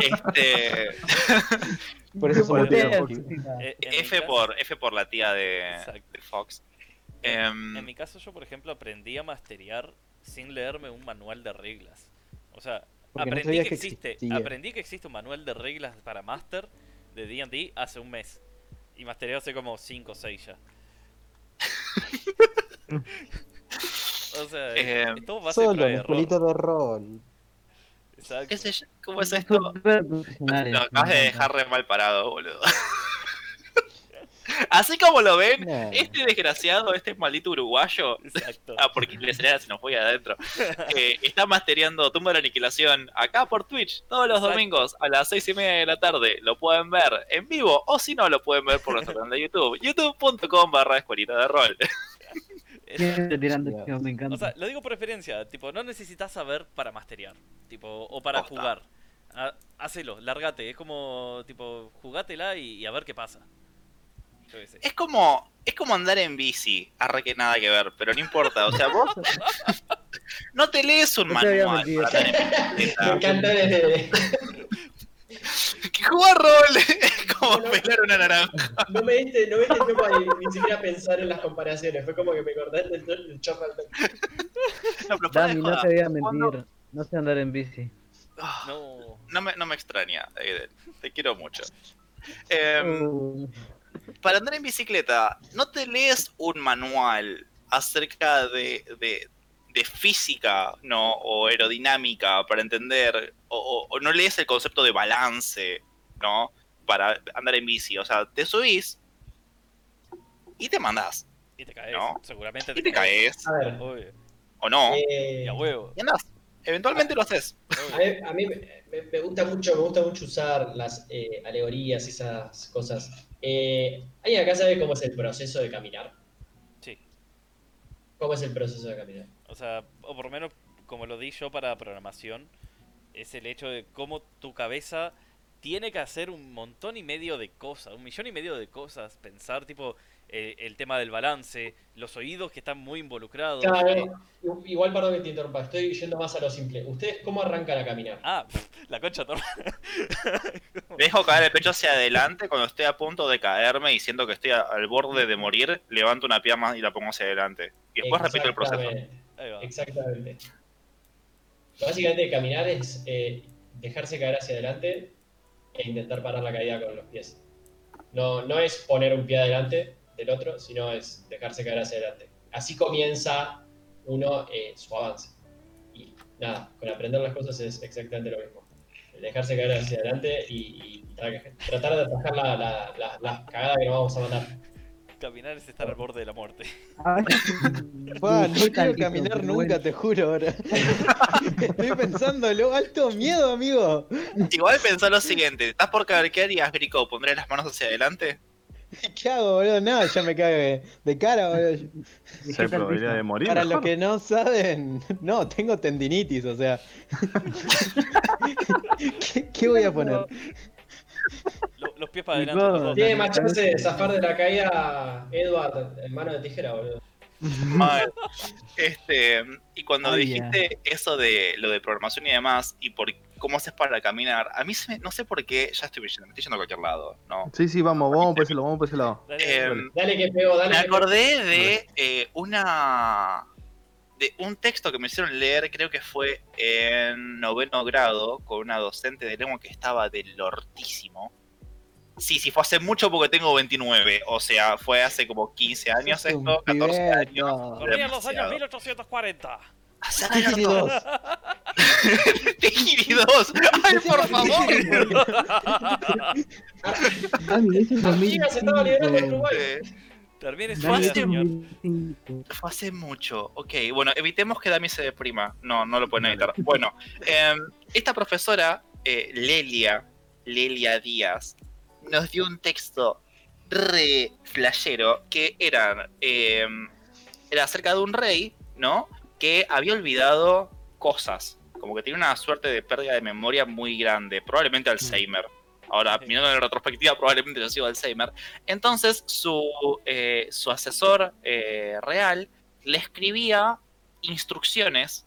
Speaker 1: Este, <laughs>
Speaker 5: Por eso tíos.
Speaker 4: porque-
Speaker 3: Eh, mi
Speaker 1: F por F por la tía de,
Speaker 3: Exacto.
Speaker 1: de Fox.
Speaker 3: En,
Speaker 1: Em,
Speaker 3: en mi caso yo por ejemplo aprendí a masterear sin leerme un manual de reglas. O sea,
Speaker 5: Porque no
Speaker 3: aprendí
Speaker 5: sabías
Speaker 3: que
Speaker 5: que
Speaker 3: existe,
Speaker 5: existía.
Speaker 3: aprendí que existe un manual de reglas para master de D&D hace un mes. Y mastereé hace como 5 o 6 ya. <laughs> o sea,
Speaker 1: Eh,
Speaker 3: es todo base de
Speaker 5: Solo escuelita de rol.
Speaker 3: Exacto.
Speaker 1: ¿Qué sé yo? ¿Cómo es esto? Lo
Speaker 2: me
Speaker 1: acabas de dejar re mal parado, boludo. <laughs> Así como lo ven,
Speaker 5: Nah.
Speaker 1: este desgraciado, este maldito uruguayo, <laughs> ah, porque le será si nos voy adentro, <laughs> eh, está mastereando Tumba de la Aniquilación acá por Twitch todos los
Speaker 3: Exacto.
Speaker 1: domingos a las seis y media de la tarde. Lo pueden ver en vivo o si no, lo pueden ver por nuestro canal de YouTube, youtube.com barra escuelita de rol.
Speaker 2: Tirando me encanta.
Speaker 3: o sea, lo digo por experiencia, tipo, no necesitas saber para masterear, tipo, o para jugar. Ah, hacelo, lárgate, es como, tipo, jugátela y, y a ver qué pasa.
Speaker 1: Es como, es como andar en bici, arre que nada que ver, pero no importa, o sea, vos <laughs> no te lees un
Speaker 2: No te voy a
Speaker 1: manual <laughs>
Speaker 6: Me encanta desde.
Speaker 1: Que jugar rol <laughs> es como pelar una naranja.
Speaker 6: No me diste, no me diste tiempo a ni, ni siquiera pensar en las comparaciones. Fue como que me cortaste el, el chorro al.
Speaker 1: No, pero
Speaker 2: Dami, te voy a
Speaker 1: ¿cuándo-
Speaker 2: mentir. No sé andar en bici.
Speaker 1: Ah,
Speaker 3: No,
Speaker 1: No me, no me extraña, Aiden. Te quiero mucho.
Speaker 2: Uh,
Speaker 1: para andar en bicicleta, no te lees un manual acerca de, de, de física no o aerodinámica para entender, o, o- o no lees el concepto de balance, ¿no? para andar en bici. O sea, te subís y te mandás.
Speaker 3: Y te caes,
Speaker 1: No.
Speaker 3: seguramente
Speaker 1: Y te caes.
Speaker 6: A ver,
Speaker 3: Obvio.
Speaker 1: O no.
Speaker 6: eh,
Speaker 3: Y a huevo.
Speaker 1: Y andás. Eventualmente lo haces.
Speaker 6: A mí, a mí me, me- me gusta mucho, me gusta mucho usar las eh, alegorías y esas cosas. Eh, ¿Alguien acá sabe cómo es el proceso de caminar?
Speaker 3: Sí.
Speaker 6: ¿Cómo es el proceso de caminar?
Speaker 3: O sea, o por lo menos como lo di yo para programación, es el hecho de cómo tu cabeza tiene que hacer un montón y medio de cosas, un millón y medio de cosas, pensar tipo eh, el tema del balance, los oídos que están muy involucrados.
Speaker 6: Claro,
Speaker 3: eh,
Speaker 6: igual, perdón que te interrumpa, estoy yendo más a lo simple. ¿Ustedes cómo arrancan a caminar?
Speaker 3: Ah, <laughs> la concha torna. <laughs>
Speaker 1: Dejo caer el pecho hacia adelante cuando estoy a punto de caerme y siento que estoy a- al borde de morir, levanto una pierna y la pongo hacia adelante. Y después repito el proceso.
Speaker 6: Exactamente. Básicamente caminar es eh, dejarse caer hacia adelante e intentar parar la caída con los pies. No, no es poner un pie adelante del otro, sino es dejarse caer hacia adelante. Así comienza uno eh, su avance. Y nada, con aprender las cosas es exactamente lo mismo. Dejarse caer hacia adelante y, y tra- tratar de atajar la, la, la, la cagada que nos vamos a mandar.
Speaker 3: Caminar es estar al borde de la muerte. <laughs>
Speaker 5: No quiero caminar nunca, te juro ahora. <laughs> Estoy pensándolo, alto miedo, amigo.
Speaker 1: Igual pensá lo siguiente, ¿estás por caer qué harías, Grico? ¿Pondré las manos hacia adelante? <laughs>
Speaker 5: ¿Qué hago, boludo? No, ya me cae de cara, boludo.
Speaker 4: Hay probabilidad de morir.
Speaker 5: Para los que no saben, no, tengo tendinitis, o sea. <laughs> ¿Qué, qué voy a poner?
Speaker 3: Lo- los pies para adelante.
Speaker 6: Tiene más chance de zafar de la caída Edward en mano de tijera, boludo.
Speaker 1: Mal. Este, y cuando dijiste eso de lo de programación y demás, y por cómo haces para caminar, a mí se me- no sé por qué, ya estoy yendo, me estoy yendo a cualquier lado, ¿no?
Speaker 4: Sí, sí, vamos, vamos por ese lado, vamos por ese lado.
Speaker 3: Dale,
Speaker 1: Eh.
Speaker 3: Dale
Speaker 6: que pego, dale
Speaker 1: me acordé de eh, una de un texto que me hicieron leer, creo que fue en noveno grado, con una docente de lengua que estaba del hortísimo. Sí, sí, fue hace mucho porque tengo 29, o sea, fue hace como 15 años esto, 14 años.
Speaker 3: los años
Speaker 1: demasiado.
Speaker 3: 1840.
Speaker 5: Dos. <laughs>
Speaker 1: Tejiri 2. Ay, por favor.
Speaker 2: Ese es
Speaker 6: Artigas estaba
Speaker 2: 2005.
Speaker 6: Uruguay.
Speaker 3: También es fácil,
Speaker 1: ese
Speaker 3: señor.
Speaker 2: 2005.
Speaker 1: Fue hace mucho. Ok, bueno, evitemos que Dami se deprima. No, no lo pueden evitar. Bueno, em, esta profesora, eh, Lelia, Lelia Díaz, nos dio un texto re flashero que era, em, era acerca de un rey, ¿no? Que había olvidado cosas. Como que tenía una suerte de pérdida de memoria muy grande. Probablemente Alzheimer. Ahora, mirando en retrospectiva, probablemente haya sido Alzheimer. Entonces, su, eh, su asesor eh, real le escribía instrucciones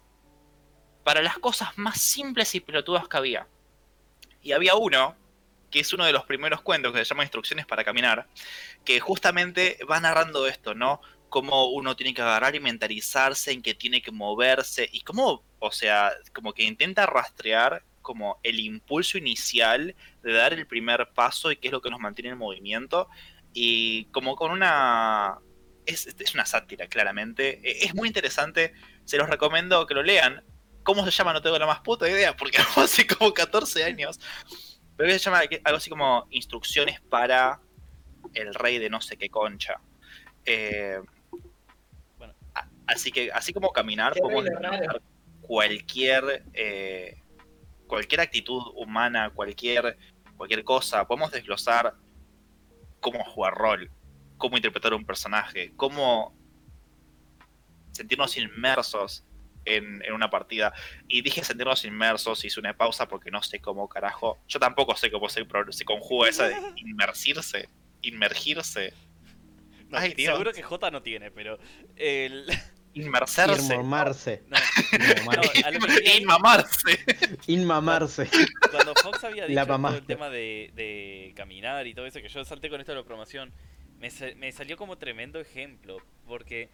Speaker 1: para las cosas más simples y pelotudas que había. Y había uno, que es uno de los primeros cuentos que se llama Instrucciones para Caminar, que justamente va narrando esto, ¿no? Cómo uno tiene que agarrar y mentalizarse en que tiene que moverse y cómo, o sea, como que intenta rastrear como el impulso inicial de dar el primer paso y qué es lo que nos mantiene en movimiento y como con una es, es una sátira claramente. E- es muy interesante se los recomiendo que lo lean. Cómo se llama no tengo la más puta idea porque <laughs> hace como 14 años. Pero se llama algo así como instrucciones para el rey de no sé qué concha. Eh, así que así como caminar
Speaker 6: Qué
Speaker 1: podemos desglosar cualquier eh, cualquier actitud humana cualquier cualquier cosa. Podemos desglosar cómo jugar rol cómo interpretar un personaje cómo sentirnos inmersos en, en una partida. Y dije sentirnos inmersos hice una pausa porque no sé cómo carajo. Yo tampoco sé cómo se, se conjuga esa de inmersirse <laughs> inmergirse
Speaker 3: No,
Speaker 1: Ay, Dios.
Speaker 3: seguro que J no tiene, pero el <laughs>
Speaker 1: inmersarse
Speaker 5: Inmamarse.
Speaker 3: no,
Speaker 5: Inmamarse.
Speaker 3: cuando Fox había dicho todo el tema de, de caminar y todo eso, que yo salté con esto de la programación, me, me salió como tremendo ejemplo. Porque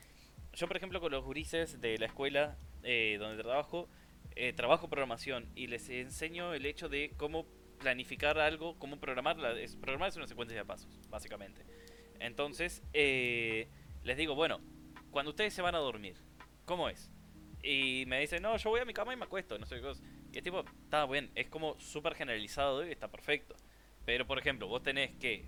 Speaker 3: yo, por ejemplo, con los gurises de la escuela eh, donde trabajo, eh, trabajo programación y les enseño el hecho de cómo planificar algo, cómo programar. La, es, programar es una secuencia de pasos, básicamente. Entonces, eh, les digo, bueno, cuando ustedes se van a dormir, ¿cómo es? Y me dicen, no, yo voy a mi cama y me acuesto, no sé qué cosa. Y es tipo, está bien, es como súper generalizado y está perfecto. Pero por ejemplo, vos tenés que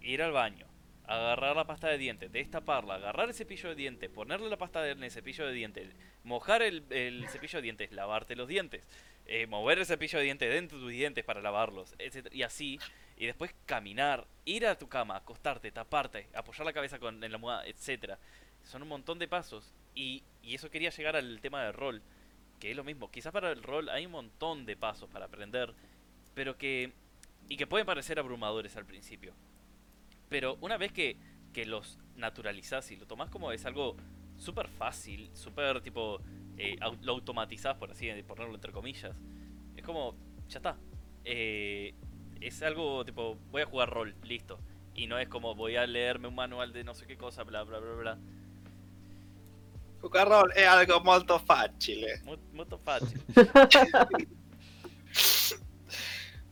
Speaker 3: ir al baño, agarrar la pasta de dientes, destaparla, agarrar el cepillo de dientes, ponerle la pasta en el cepillo de dientes, mojar el, el cepillo de dientes, lavarte los dientes, eh, mover el cepillo de dientes dentro de tus dientes para lavarlos, etc. Y así, y después caminar, ir a tu cama, acostarte, taparte, apoyar la cabeza con, en la almohada, etcétera. Son un montón de pasos. Y, y eso quería llegar al tema del rol, que es lo mismo. Quizás para el rol hay un montón de pasos para aprender, pero que... y que pueden parecer abrumadores al principio. Pero una vez que, que los naturalizás y lo tomás como es algo súper fácil, súper tipo, eh, lo automatizás, por así ponerlo entre comillas, es como, ya está. Eh, es algo tipo, voy a jugar rol, listo. Y no es como voy a leerme un manual de no sé qué cosa, bla, bla, bla, bla.
Speaker 1: Cucarrol es algo molto facile.
Speaker 3: Muy, muy fácil. <laughs>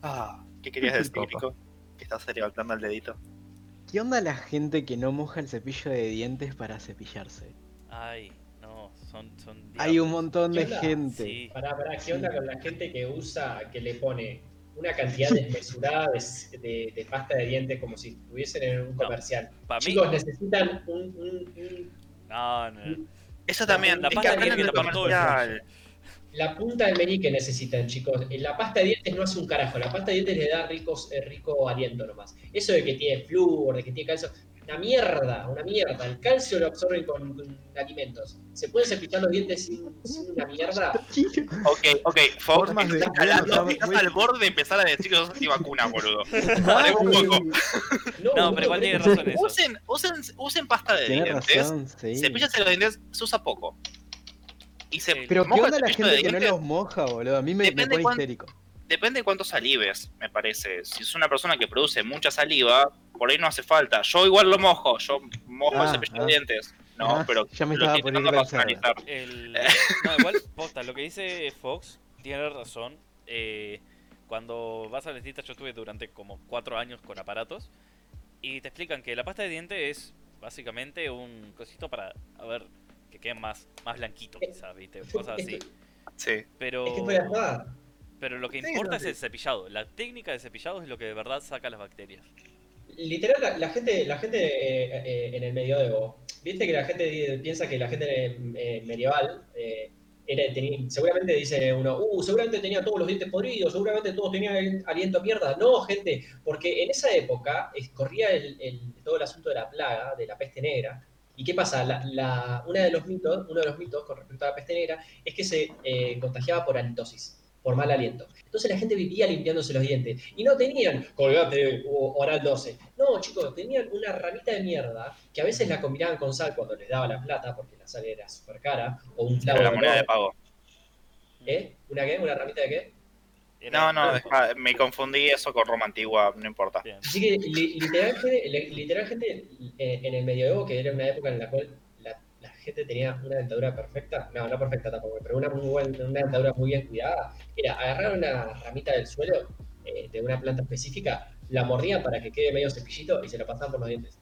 Speaker 1: Ah, ¿qué querías decir. Nico? Que estás levantando el dedito.
Speaker 5: ¿Qué onda la gente que no moja el cepillo de dientes para cepillarse?
Speaker 3: Ay, no, son... son
Speaker 5: Hay un montón de gente.
Speaker 3: Sí.
Speaker 6: Pará, pará, ¿qué onda con la gente que usa, que le pone una cantidad desmesurada de, de- de pasta de dientes como si estuviesen en un
Speaker 3: No.
Speaker 6: comercial?
Speaker 3: Mí,
Speaker 6: Chicos, necesitan un, un- un-
Speaker 3: no, no.
Speaker 1: Eso también,
Speaker 3: La pasta
Speaker 1: que del
Speaker 3: tapar todo el
Speaker 1: comercial.
Speaker 6: La punta del meñique necesitan, chicos. Eh, La pasta de dientes no hace un carajo. La pasta de dientes le da ricos, eh, rico aliento nomás. Eso de que tiene flúor, de que tiene calcio, una mierda, una mierda. El calcio lo absorben con, con alimentos. ¿Se pueden cepillar los dientes sin, sin una mierda? <laughs>
Speaker 1: Ok, ok, Fox,
Speaker 4: Formas de-
Speaker 1: estás, calando, estás al borde de empezar a decir que sos antivacuna, boludo. <laughs> Pará un poco. <laughs>
Speaker 3: No, pero igual tiene razón eso.
Speaker 1: Usen, usen, usen pasta de dientes.
Speaker 5: razón, sí.
Speaker 1: Cepillarse los dientes se usa poco. Y se
Speaker 3: Sí.
Speaker 5: Pero ¿qué
Speaker 1: moja
Speaker 5: onda
Speaker 1: el
Speaker 5: la
Speaker 1: cepillo
Speaker 5: gente
Speaker 1: de
Speaker 5: que no
Speaker 1: dientes,
Speaker 5: los moja, boludo? A mí me, pone
Speaker 1: cuán-
Speaker 5: histérico.
Speaker 1: Depende de cuántos salives, me parece. Si es una persona que produce mucha saliva, por ahí no hace falta. Yo igual lo mojo, yo mojo el
Speaker 5: Ah,
Speaker 1: cepillo
Speaker 5: ah.
Speaker 1: de dientes. No,
Speaker 5: Ah,
Speaker 1: pero
Speaker 5: ya me
Speaker 1: lo
Speaker 5: estaba server.
Speaker 1: personalizar.
Speaker 3: El... <laughs> No, igual, posta, lo que dice Fox tiene razón. Eh, cuando vas al dentista, yo estuve durante como cuatro años con aparatos y te explican que la pasta de diente es básicamente un cosito para, a ver, que queden más, más blanquitos, quizás, ¿viste? Cosas así.
Speaker 1: Sí.
Speaker 3: Pero,
Speaker 6: Es que fue la joda.
Speaker 3: pero lo que
Speaker 1: Sí,
Speaker 3: importa
Speaker 1: no,
Speaker 3: es el cepillado. La técnica de cepillado es lo que de verdad saca las bacterias.
Speaker 6: Literal, la, la gente, la gente eh, eh, en el medioevo, viste que la gente piensa que la gente eh, medieval eh, era, tenía- seguramente dice uno, uh, seguramente tenía todos los dientes podridos, seguramente todos tenían aliento a mierda. No, gente, porque en esa época eh, corría el, el- todo el asunto de la plaga, de la peste negra. ¿Y qué pasa? La, la- una de los mitos, uno de los mitos con respecto a la peste negra es que se eh, contagiaba por halitosis, por mal aliento. Entonces la gente vivía limpiándose los dientes. Y no tenían colgate o oral 12. No, chicos, tenían una ramita de mierda que a veces la combinaban con sal cuando les daba la plata, porque la sal era súper cara, o un clavo
Speaker 1: Pero la moneda de pago.
Speaker 6: ¿Eh? ¿Una qué? ¿Una ramita de qué?
Speaker 1: No, no, deja- me confundí eso con Roma antigua, no importa.
Speaker 3: Bien.
Speaker 6: Así que li- literalmente, li- literalmente eh, en el medioevo, que era una época en la cual la, la gente tenía una dentadura perfecta, no, no perfecta tampoco, pero una, muy buena, una dentadura muy bien cuidada, era agarrar una ramita del suelo eh, de una planta específica, la mordían para que quede medio cepillito y se la pasaban por los dientes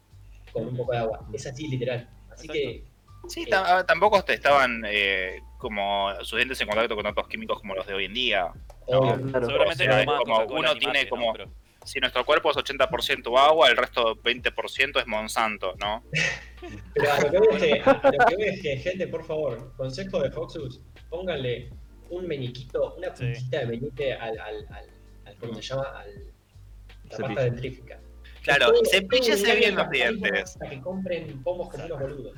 Speaker 6: con un poco de agua. Es así, literal. Así que
Speaker 1: Sí, ta- tampoco te estaban eh, como sus dientes en contacto con tantos químicos como los de hoy en día.
Speaker 6: obvio.
Speaker 2: Claro.
Speaker 3: Seguramente
Speaker 1: O sea,
Speaker 3: no tomaban
Speaker 1: como uno tiene como-
Speaker 3: ¿no? Pero-
Speaker 1: Si nuestro cuerpo es 80% agua, el resto 20% es Monsanto, ¿no?
Speaker 6: Pero a lo que voy es que, lo que voy es que, gente, por favor, consejo de Foxus, pónganle un meñiquito, una
Speaker 3: Sí.
Speaker 6: puntita de meñique al, al, al, al- ¿cómo se llama? Al, la
Speaker 4: Cepillo.
Speaker 6: pasta dentrífica.
Speaker 1: Claro, cepíllese bien los dientes.
Speaker 6: Hasta que compren pomos como unos boludos.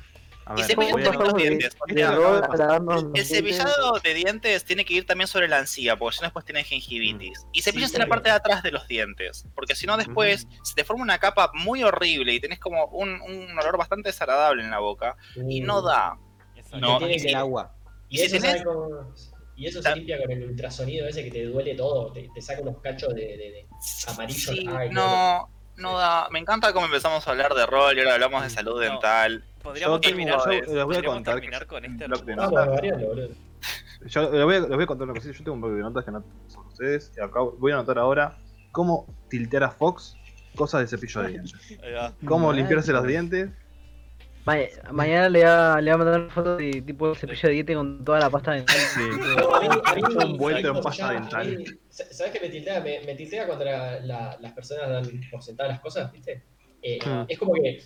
Speaker 1: El, cepillado de dientes tiene que ir también sobre la encía, porque si no después tenés gingivitis. Y cepillas
Speaker 6: Sí,
Speaker 1: en la parte de atrás de los dientes, porque si no después se te forma una capa muy horrible y tenés como un, un olor bastante desagradable en la boca. Y no da.
Speaker 3: Exacto.
Speaker 1: No,
Speaker 6: tiene
Speaker 5: el agua.
Speaker 6: Y,
Speaker 1: Y si
Speaker 6: eso,
Speaker 1: tenés-
Speaker 6: y eso se limpia con el ultrasonido ese que te duele todo, te, te saca unos cachos de, de- de- Amarillo,
Speaker 1: Sí,
Speaker 6: ay,
Speaker 1: no, no da. Me encanta cómo empezamos a hablar de rol y ahora hablamos de salud
Speaker 3: No.
Speaker 1: dental.
Speaker 3: Podríamos
Speaker 4: Yo tengo-
Speaker 3: terminar,
Speaker 4: yo
Speaker 1: de-
Speaker 4: les voy a contar
Speaker 3: terminar con este
Speaker 4: de
Speaker 6: boludo. <laughs>
Speaker 4: Yo les voy, a, les voy a contar una cosita. Yo tengo un bloque de notas que no son ustedes. Y acá voy a anotar ahora cómo tiltear a Fox cosas de cepillo de dientes. <laughs> Cómo limpiarse los dientes.
Speaker 2: Ma- mañana le va, le va a mandar una foto de tipo el cepillo de diente con toda la pasta dental. <laughs>
Speaker 4: Todo envuelto en pasta dental.
Speaker 6: ¿Sabes qué me tiltea? Me, me tiltea cuando la- la- las personas dan por sentadas las cosas, ¿viste? Eh,
Speaker 4: Hmm.
Speaker 6: Es como que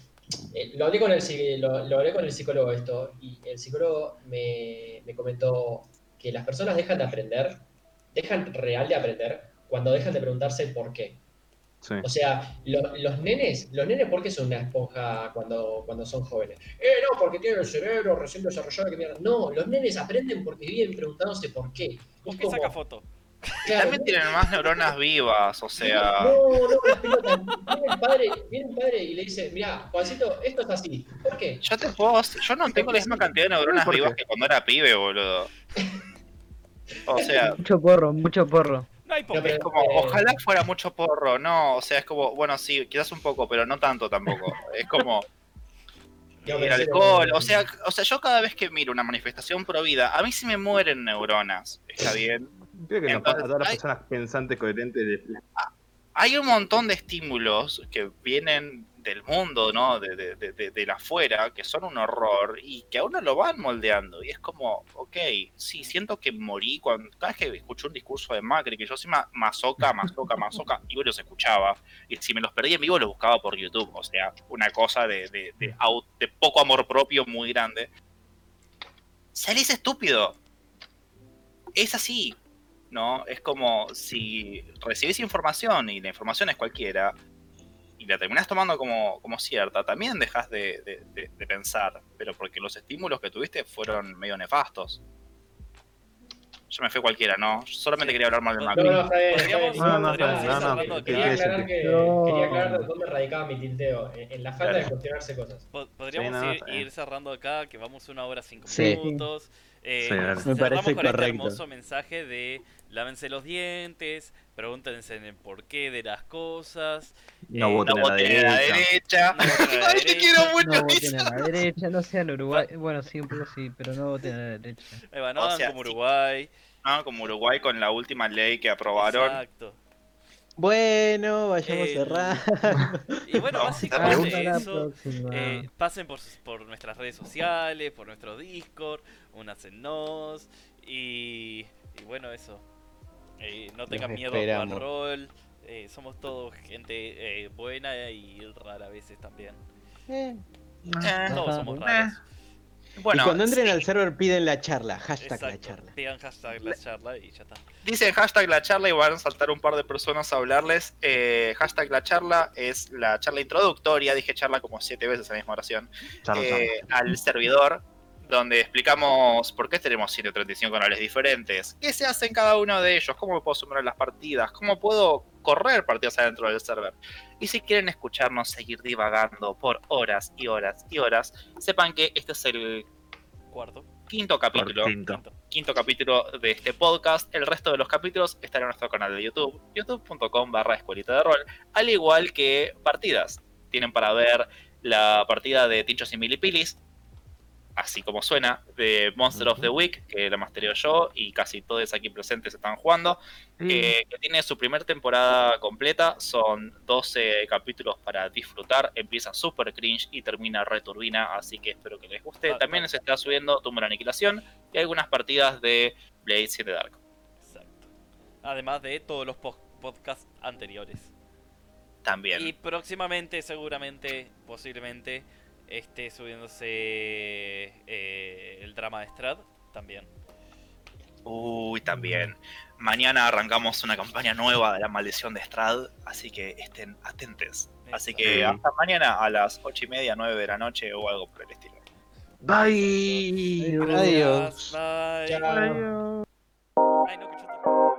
Speaker 6: eh, lo, hablé con el, lo, lo hablé con el psicólogo esto, y el psicólogo me, me comentó que las personas dejan de aprender, dejan real de aprender cuando dejan de preguntarse por qué.
Speaker 4: Sí.
Speaker 6: O sea, lo- los nenes, los nenes, ¿por qué son una esponja cuando, cuando son jóvenes? Eh, no, porque tienen el cerebro recién desarrollado, que mierda. No, los nenes aprenden porque viven preguntándose por qué.
Speaker 3: ¿Por
Speaker 6: Es
Speaker 3: qué saca foto?
Speaker 6: Claro,
Speaker 1: También tienen más neuronas vivas, o sea.
Speaker 6: no, no, las pelotas. Viene el padre, viene el padre y le dice, mira, Juancito, esto es así. ¿Por qué?
Speaker 1: Yo te puedo. Yo no tengo la misma cantidad de neuronas vivas que cuando era pibe, boludo. O sea, <laughs>
Speaker 2: Mucho porro, mucho porro.
Speaker 3: No hay por
Speaker 6: No,
Speaker 3: qué.
Speaker 1: es como,
Speaker 6: Eh.
Speaker 1: ojalá fuera mucho porro, no, o sea, es como, bueno, sí, quizás un poco, pero no tanto tampoco. Es como <laughs>
Speaker 6: No,
Speaker 1: el alcohol, o sea, o sea, yo cada vez que miro una manifestación pro vida, a mí sí me mueren neuronas, está bien.
Speaker 4: Creo que
Speaker 1: Entonces,
Speaker 4: pasa a todas las
Speaker 1: hay-
Speaker 4: personas pensantes, coherentes. les-
Speaker 1: Hay un montón de estímulos que vienen del mundo, ¿no? De, de, de, de, de la afuera, que son un horror y que a uno lo van moldeando. Y es como, ok, sí, siento que morí cuando. Cada vez que escuché un discurso de Macri, que yo soy ma- mazoca, mazoca, mazoca, y los escuchaba. Y si me los perdí en vivo, los buscaba por YouTube. O sea, una cosa de, de, de, de poco amor propio muy grande. Salís estúpido. Es así. ¿No? Es como si recibís información y la información es cualquiera y la terminás tomando como, como cierta, también dejas de, de- de- de pensar, pero porque los estímulos que tuviste fueron medio nefastos. Yo me fui cualquiera, ¿no? Yo solamente
Speaker 3: Sí.
Speaker 1: quería hablar mal de
Speaker 3: No,
Speaker 6: No,
Speaker 1: Macri.
Speaker 6: no.
Speaker 3: Podríamos-
Speaker 4: No, no,
Speaker 3: podríamos
Speaker 4: no, no, no,
Speaker 3: acá.
Speaker 6: Quería aclarar, que,
Speaker 2: No.
Speaker 6: quería aclarar dónde radicaba mi tilteo, en, en la falta de
Speaker 1: Claro.
Speaker 6: cuestionarse cosas.
Speaker 3: Po- Podríamos
Speaker 4: Sí, no,
Speaker 3: ir, ir cerrando acá, que vamos una hora cinco
Speaker 5: Sí.
Speaker 3: minutos. Eh,
Speaker 4: Sí.
Speaker 5: Me
Speaker 3: cerramos
Speaker 5: parece
Speaker 3: con este
Speaker 5: correcto.
Speaker 3: hermoso mensaje de lávense los dientes, pregúntense en el porqué de las cosas.
Speaker 4: No
Speaker 3: Eh,
Speaker 4: voten
Speaker 1: No
Speaker 4: a la
Speaker 1: voten a la
Speaker 4: derecha. <laughs>
Speaker 3: No voten a la
Speaker 1: Ay, te
Speaker 3: derecha.
Speaker 1: quiero mucho,
Speaker 2: No voten a la derecha, no sean <laughs> Uruguay. Bueno, sí, un poco sí, pero no voten a la derecha.
Speaker 3: Ahí va, no
Speaker 1: O sea,
Speaker 3: como
Speaker 1: sí.
Speaker 3: Uruguay.
Speaker 1: No, como Uruguay con la última ley que aprobaron.
Speaker 3: Exacto.
Speaker 5: Bueno, vayamos
Speaker 3: Eh,
Speaker 5: cerrando. <laughs>
Speaker 3: Y bueno,
Speaker 1: No,
Speaker 3: básicamente eso. Eh, pasen por, por nuestras redes sociales, por nuestro Discord, únansenos y, y bueno, eso. Eh, no tengan
Speaker 5: Los
Speaker 3: miedo a jugar
Speaker 5: esperamos.
Speaker 3: rol. eh, somos todos gente eh, buena y rara a veces también.
Speaker 5: Eh,
Speaker 1: Eh,
Speaker 3: Todos somos
Speaker 2: Eh.
Speaker 3: raros.
Speaker 1: bueno,
Speaker 5: y cuando entren
Speaker 1: sí.
Speaker 5: al server piden la charla, hashtag la charla.
Speaker 3: Pidan hashtag la charla y ya está.
Speaker 1: Dice hashtag la charla y van a saltar un par de personas a hablarles. Eh, hashtag la charla es la charla introductoria, dije charla como siete veces en la misma oración,
Speaker 4: Charla,
Speaker 1: eh, al servidor, donde explicamos por qué tenemos 135 canales diferentes, qué se hace en cada uno de ellos, cómo me puedo sumar a las partidas, cómo puedo correr partidas adentro del server. Y si quieren escucharnos seguir divagando por horas y horas y horas, sepan que este es el
Speaker 3: Cuarto.
Speaker 1: quinto capítulo
Speaker 3: quinto.
Speaker 1: quinto capítulo de este podcast. El resto de los capítulos estarán en nuestro canal de YouTube, youtube.com barra escuelita de rol, al igual que partidas. Tienen para ver la partida de Tinchos y Milipilis, así como suena, de Monster of the Week, que la mastereo yo y casi todos aquí presentes están jugando, eh, que tiene su primera temporada completa, son 12 capítulos para disfrutar, empieza super cringe y termina returbina, así que espero que les guste.
Speaker 3: Ah,
Speaker 1: También se está subiendo Tumba la Aniquilación y algunas partidas de Blades in the Dark.
Speaker 3: Exacto. Además de todos los po- podcasts anteriores.
Speaker 1: También.
Speaker 3: Y próximamente, seguramente, posiblemente, esté subiéndose eh, el drama de Strad también.
Speaker 1: Uy, también. Mañana arrancamos una campaña nueva de la maldición de Strad, así que estén atentes. Así que hasta mañana a las 8 y media, 9 de la noche o algo por el estilo.
Speaker 4: Bye.
Speaker 5: Adiós.
Speaker 3: Bye.
Speaker 6: Chao.
Speaker 4: Adiós.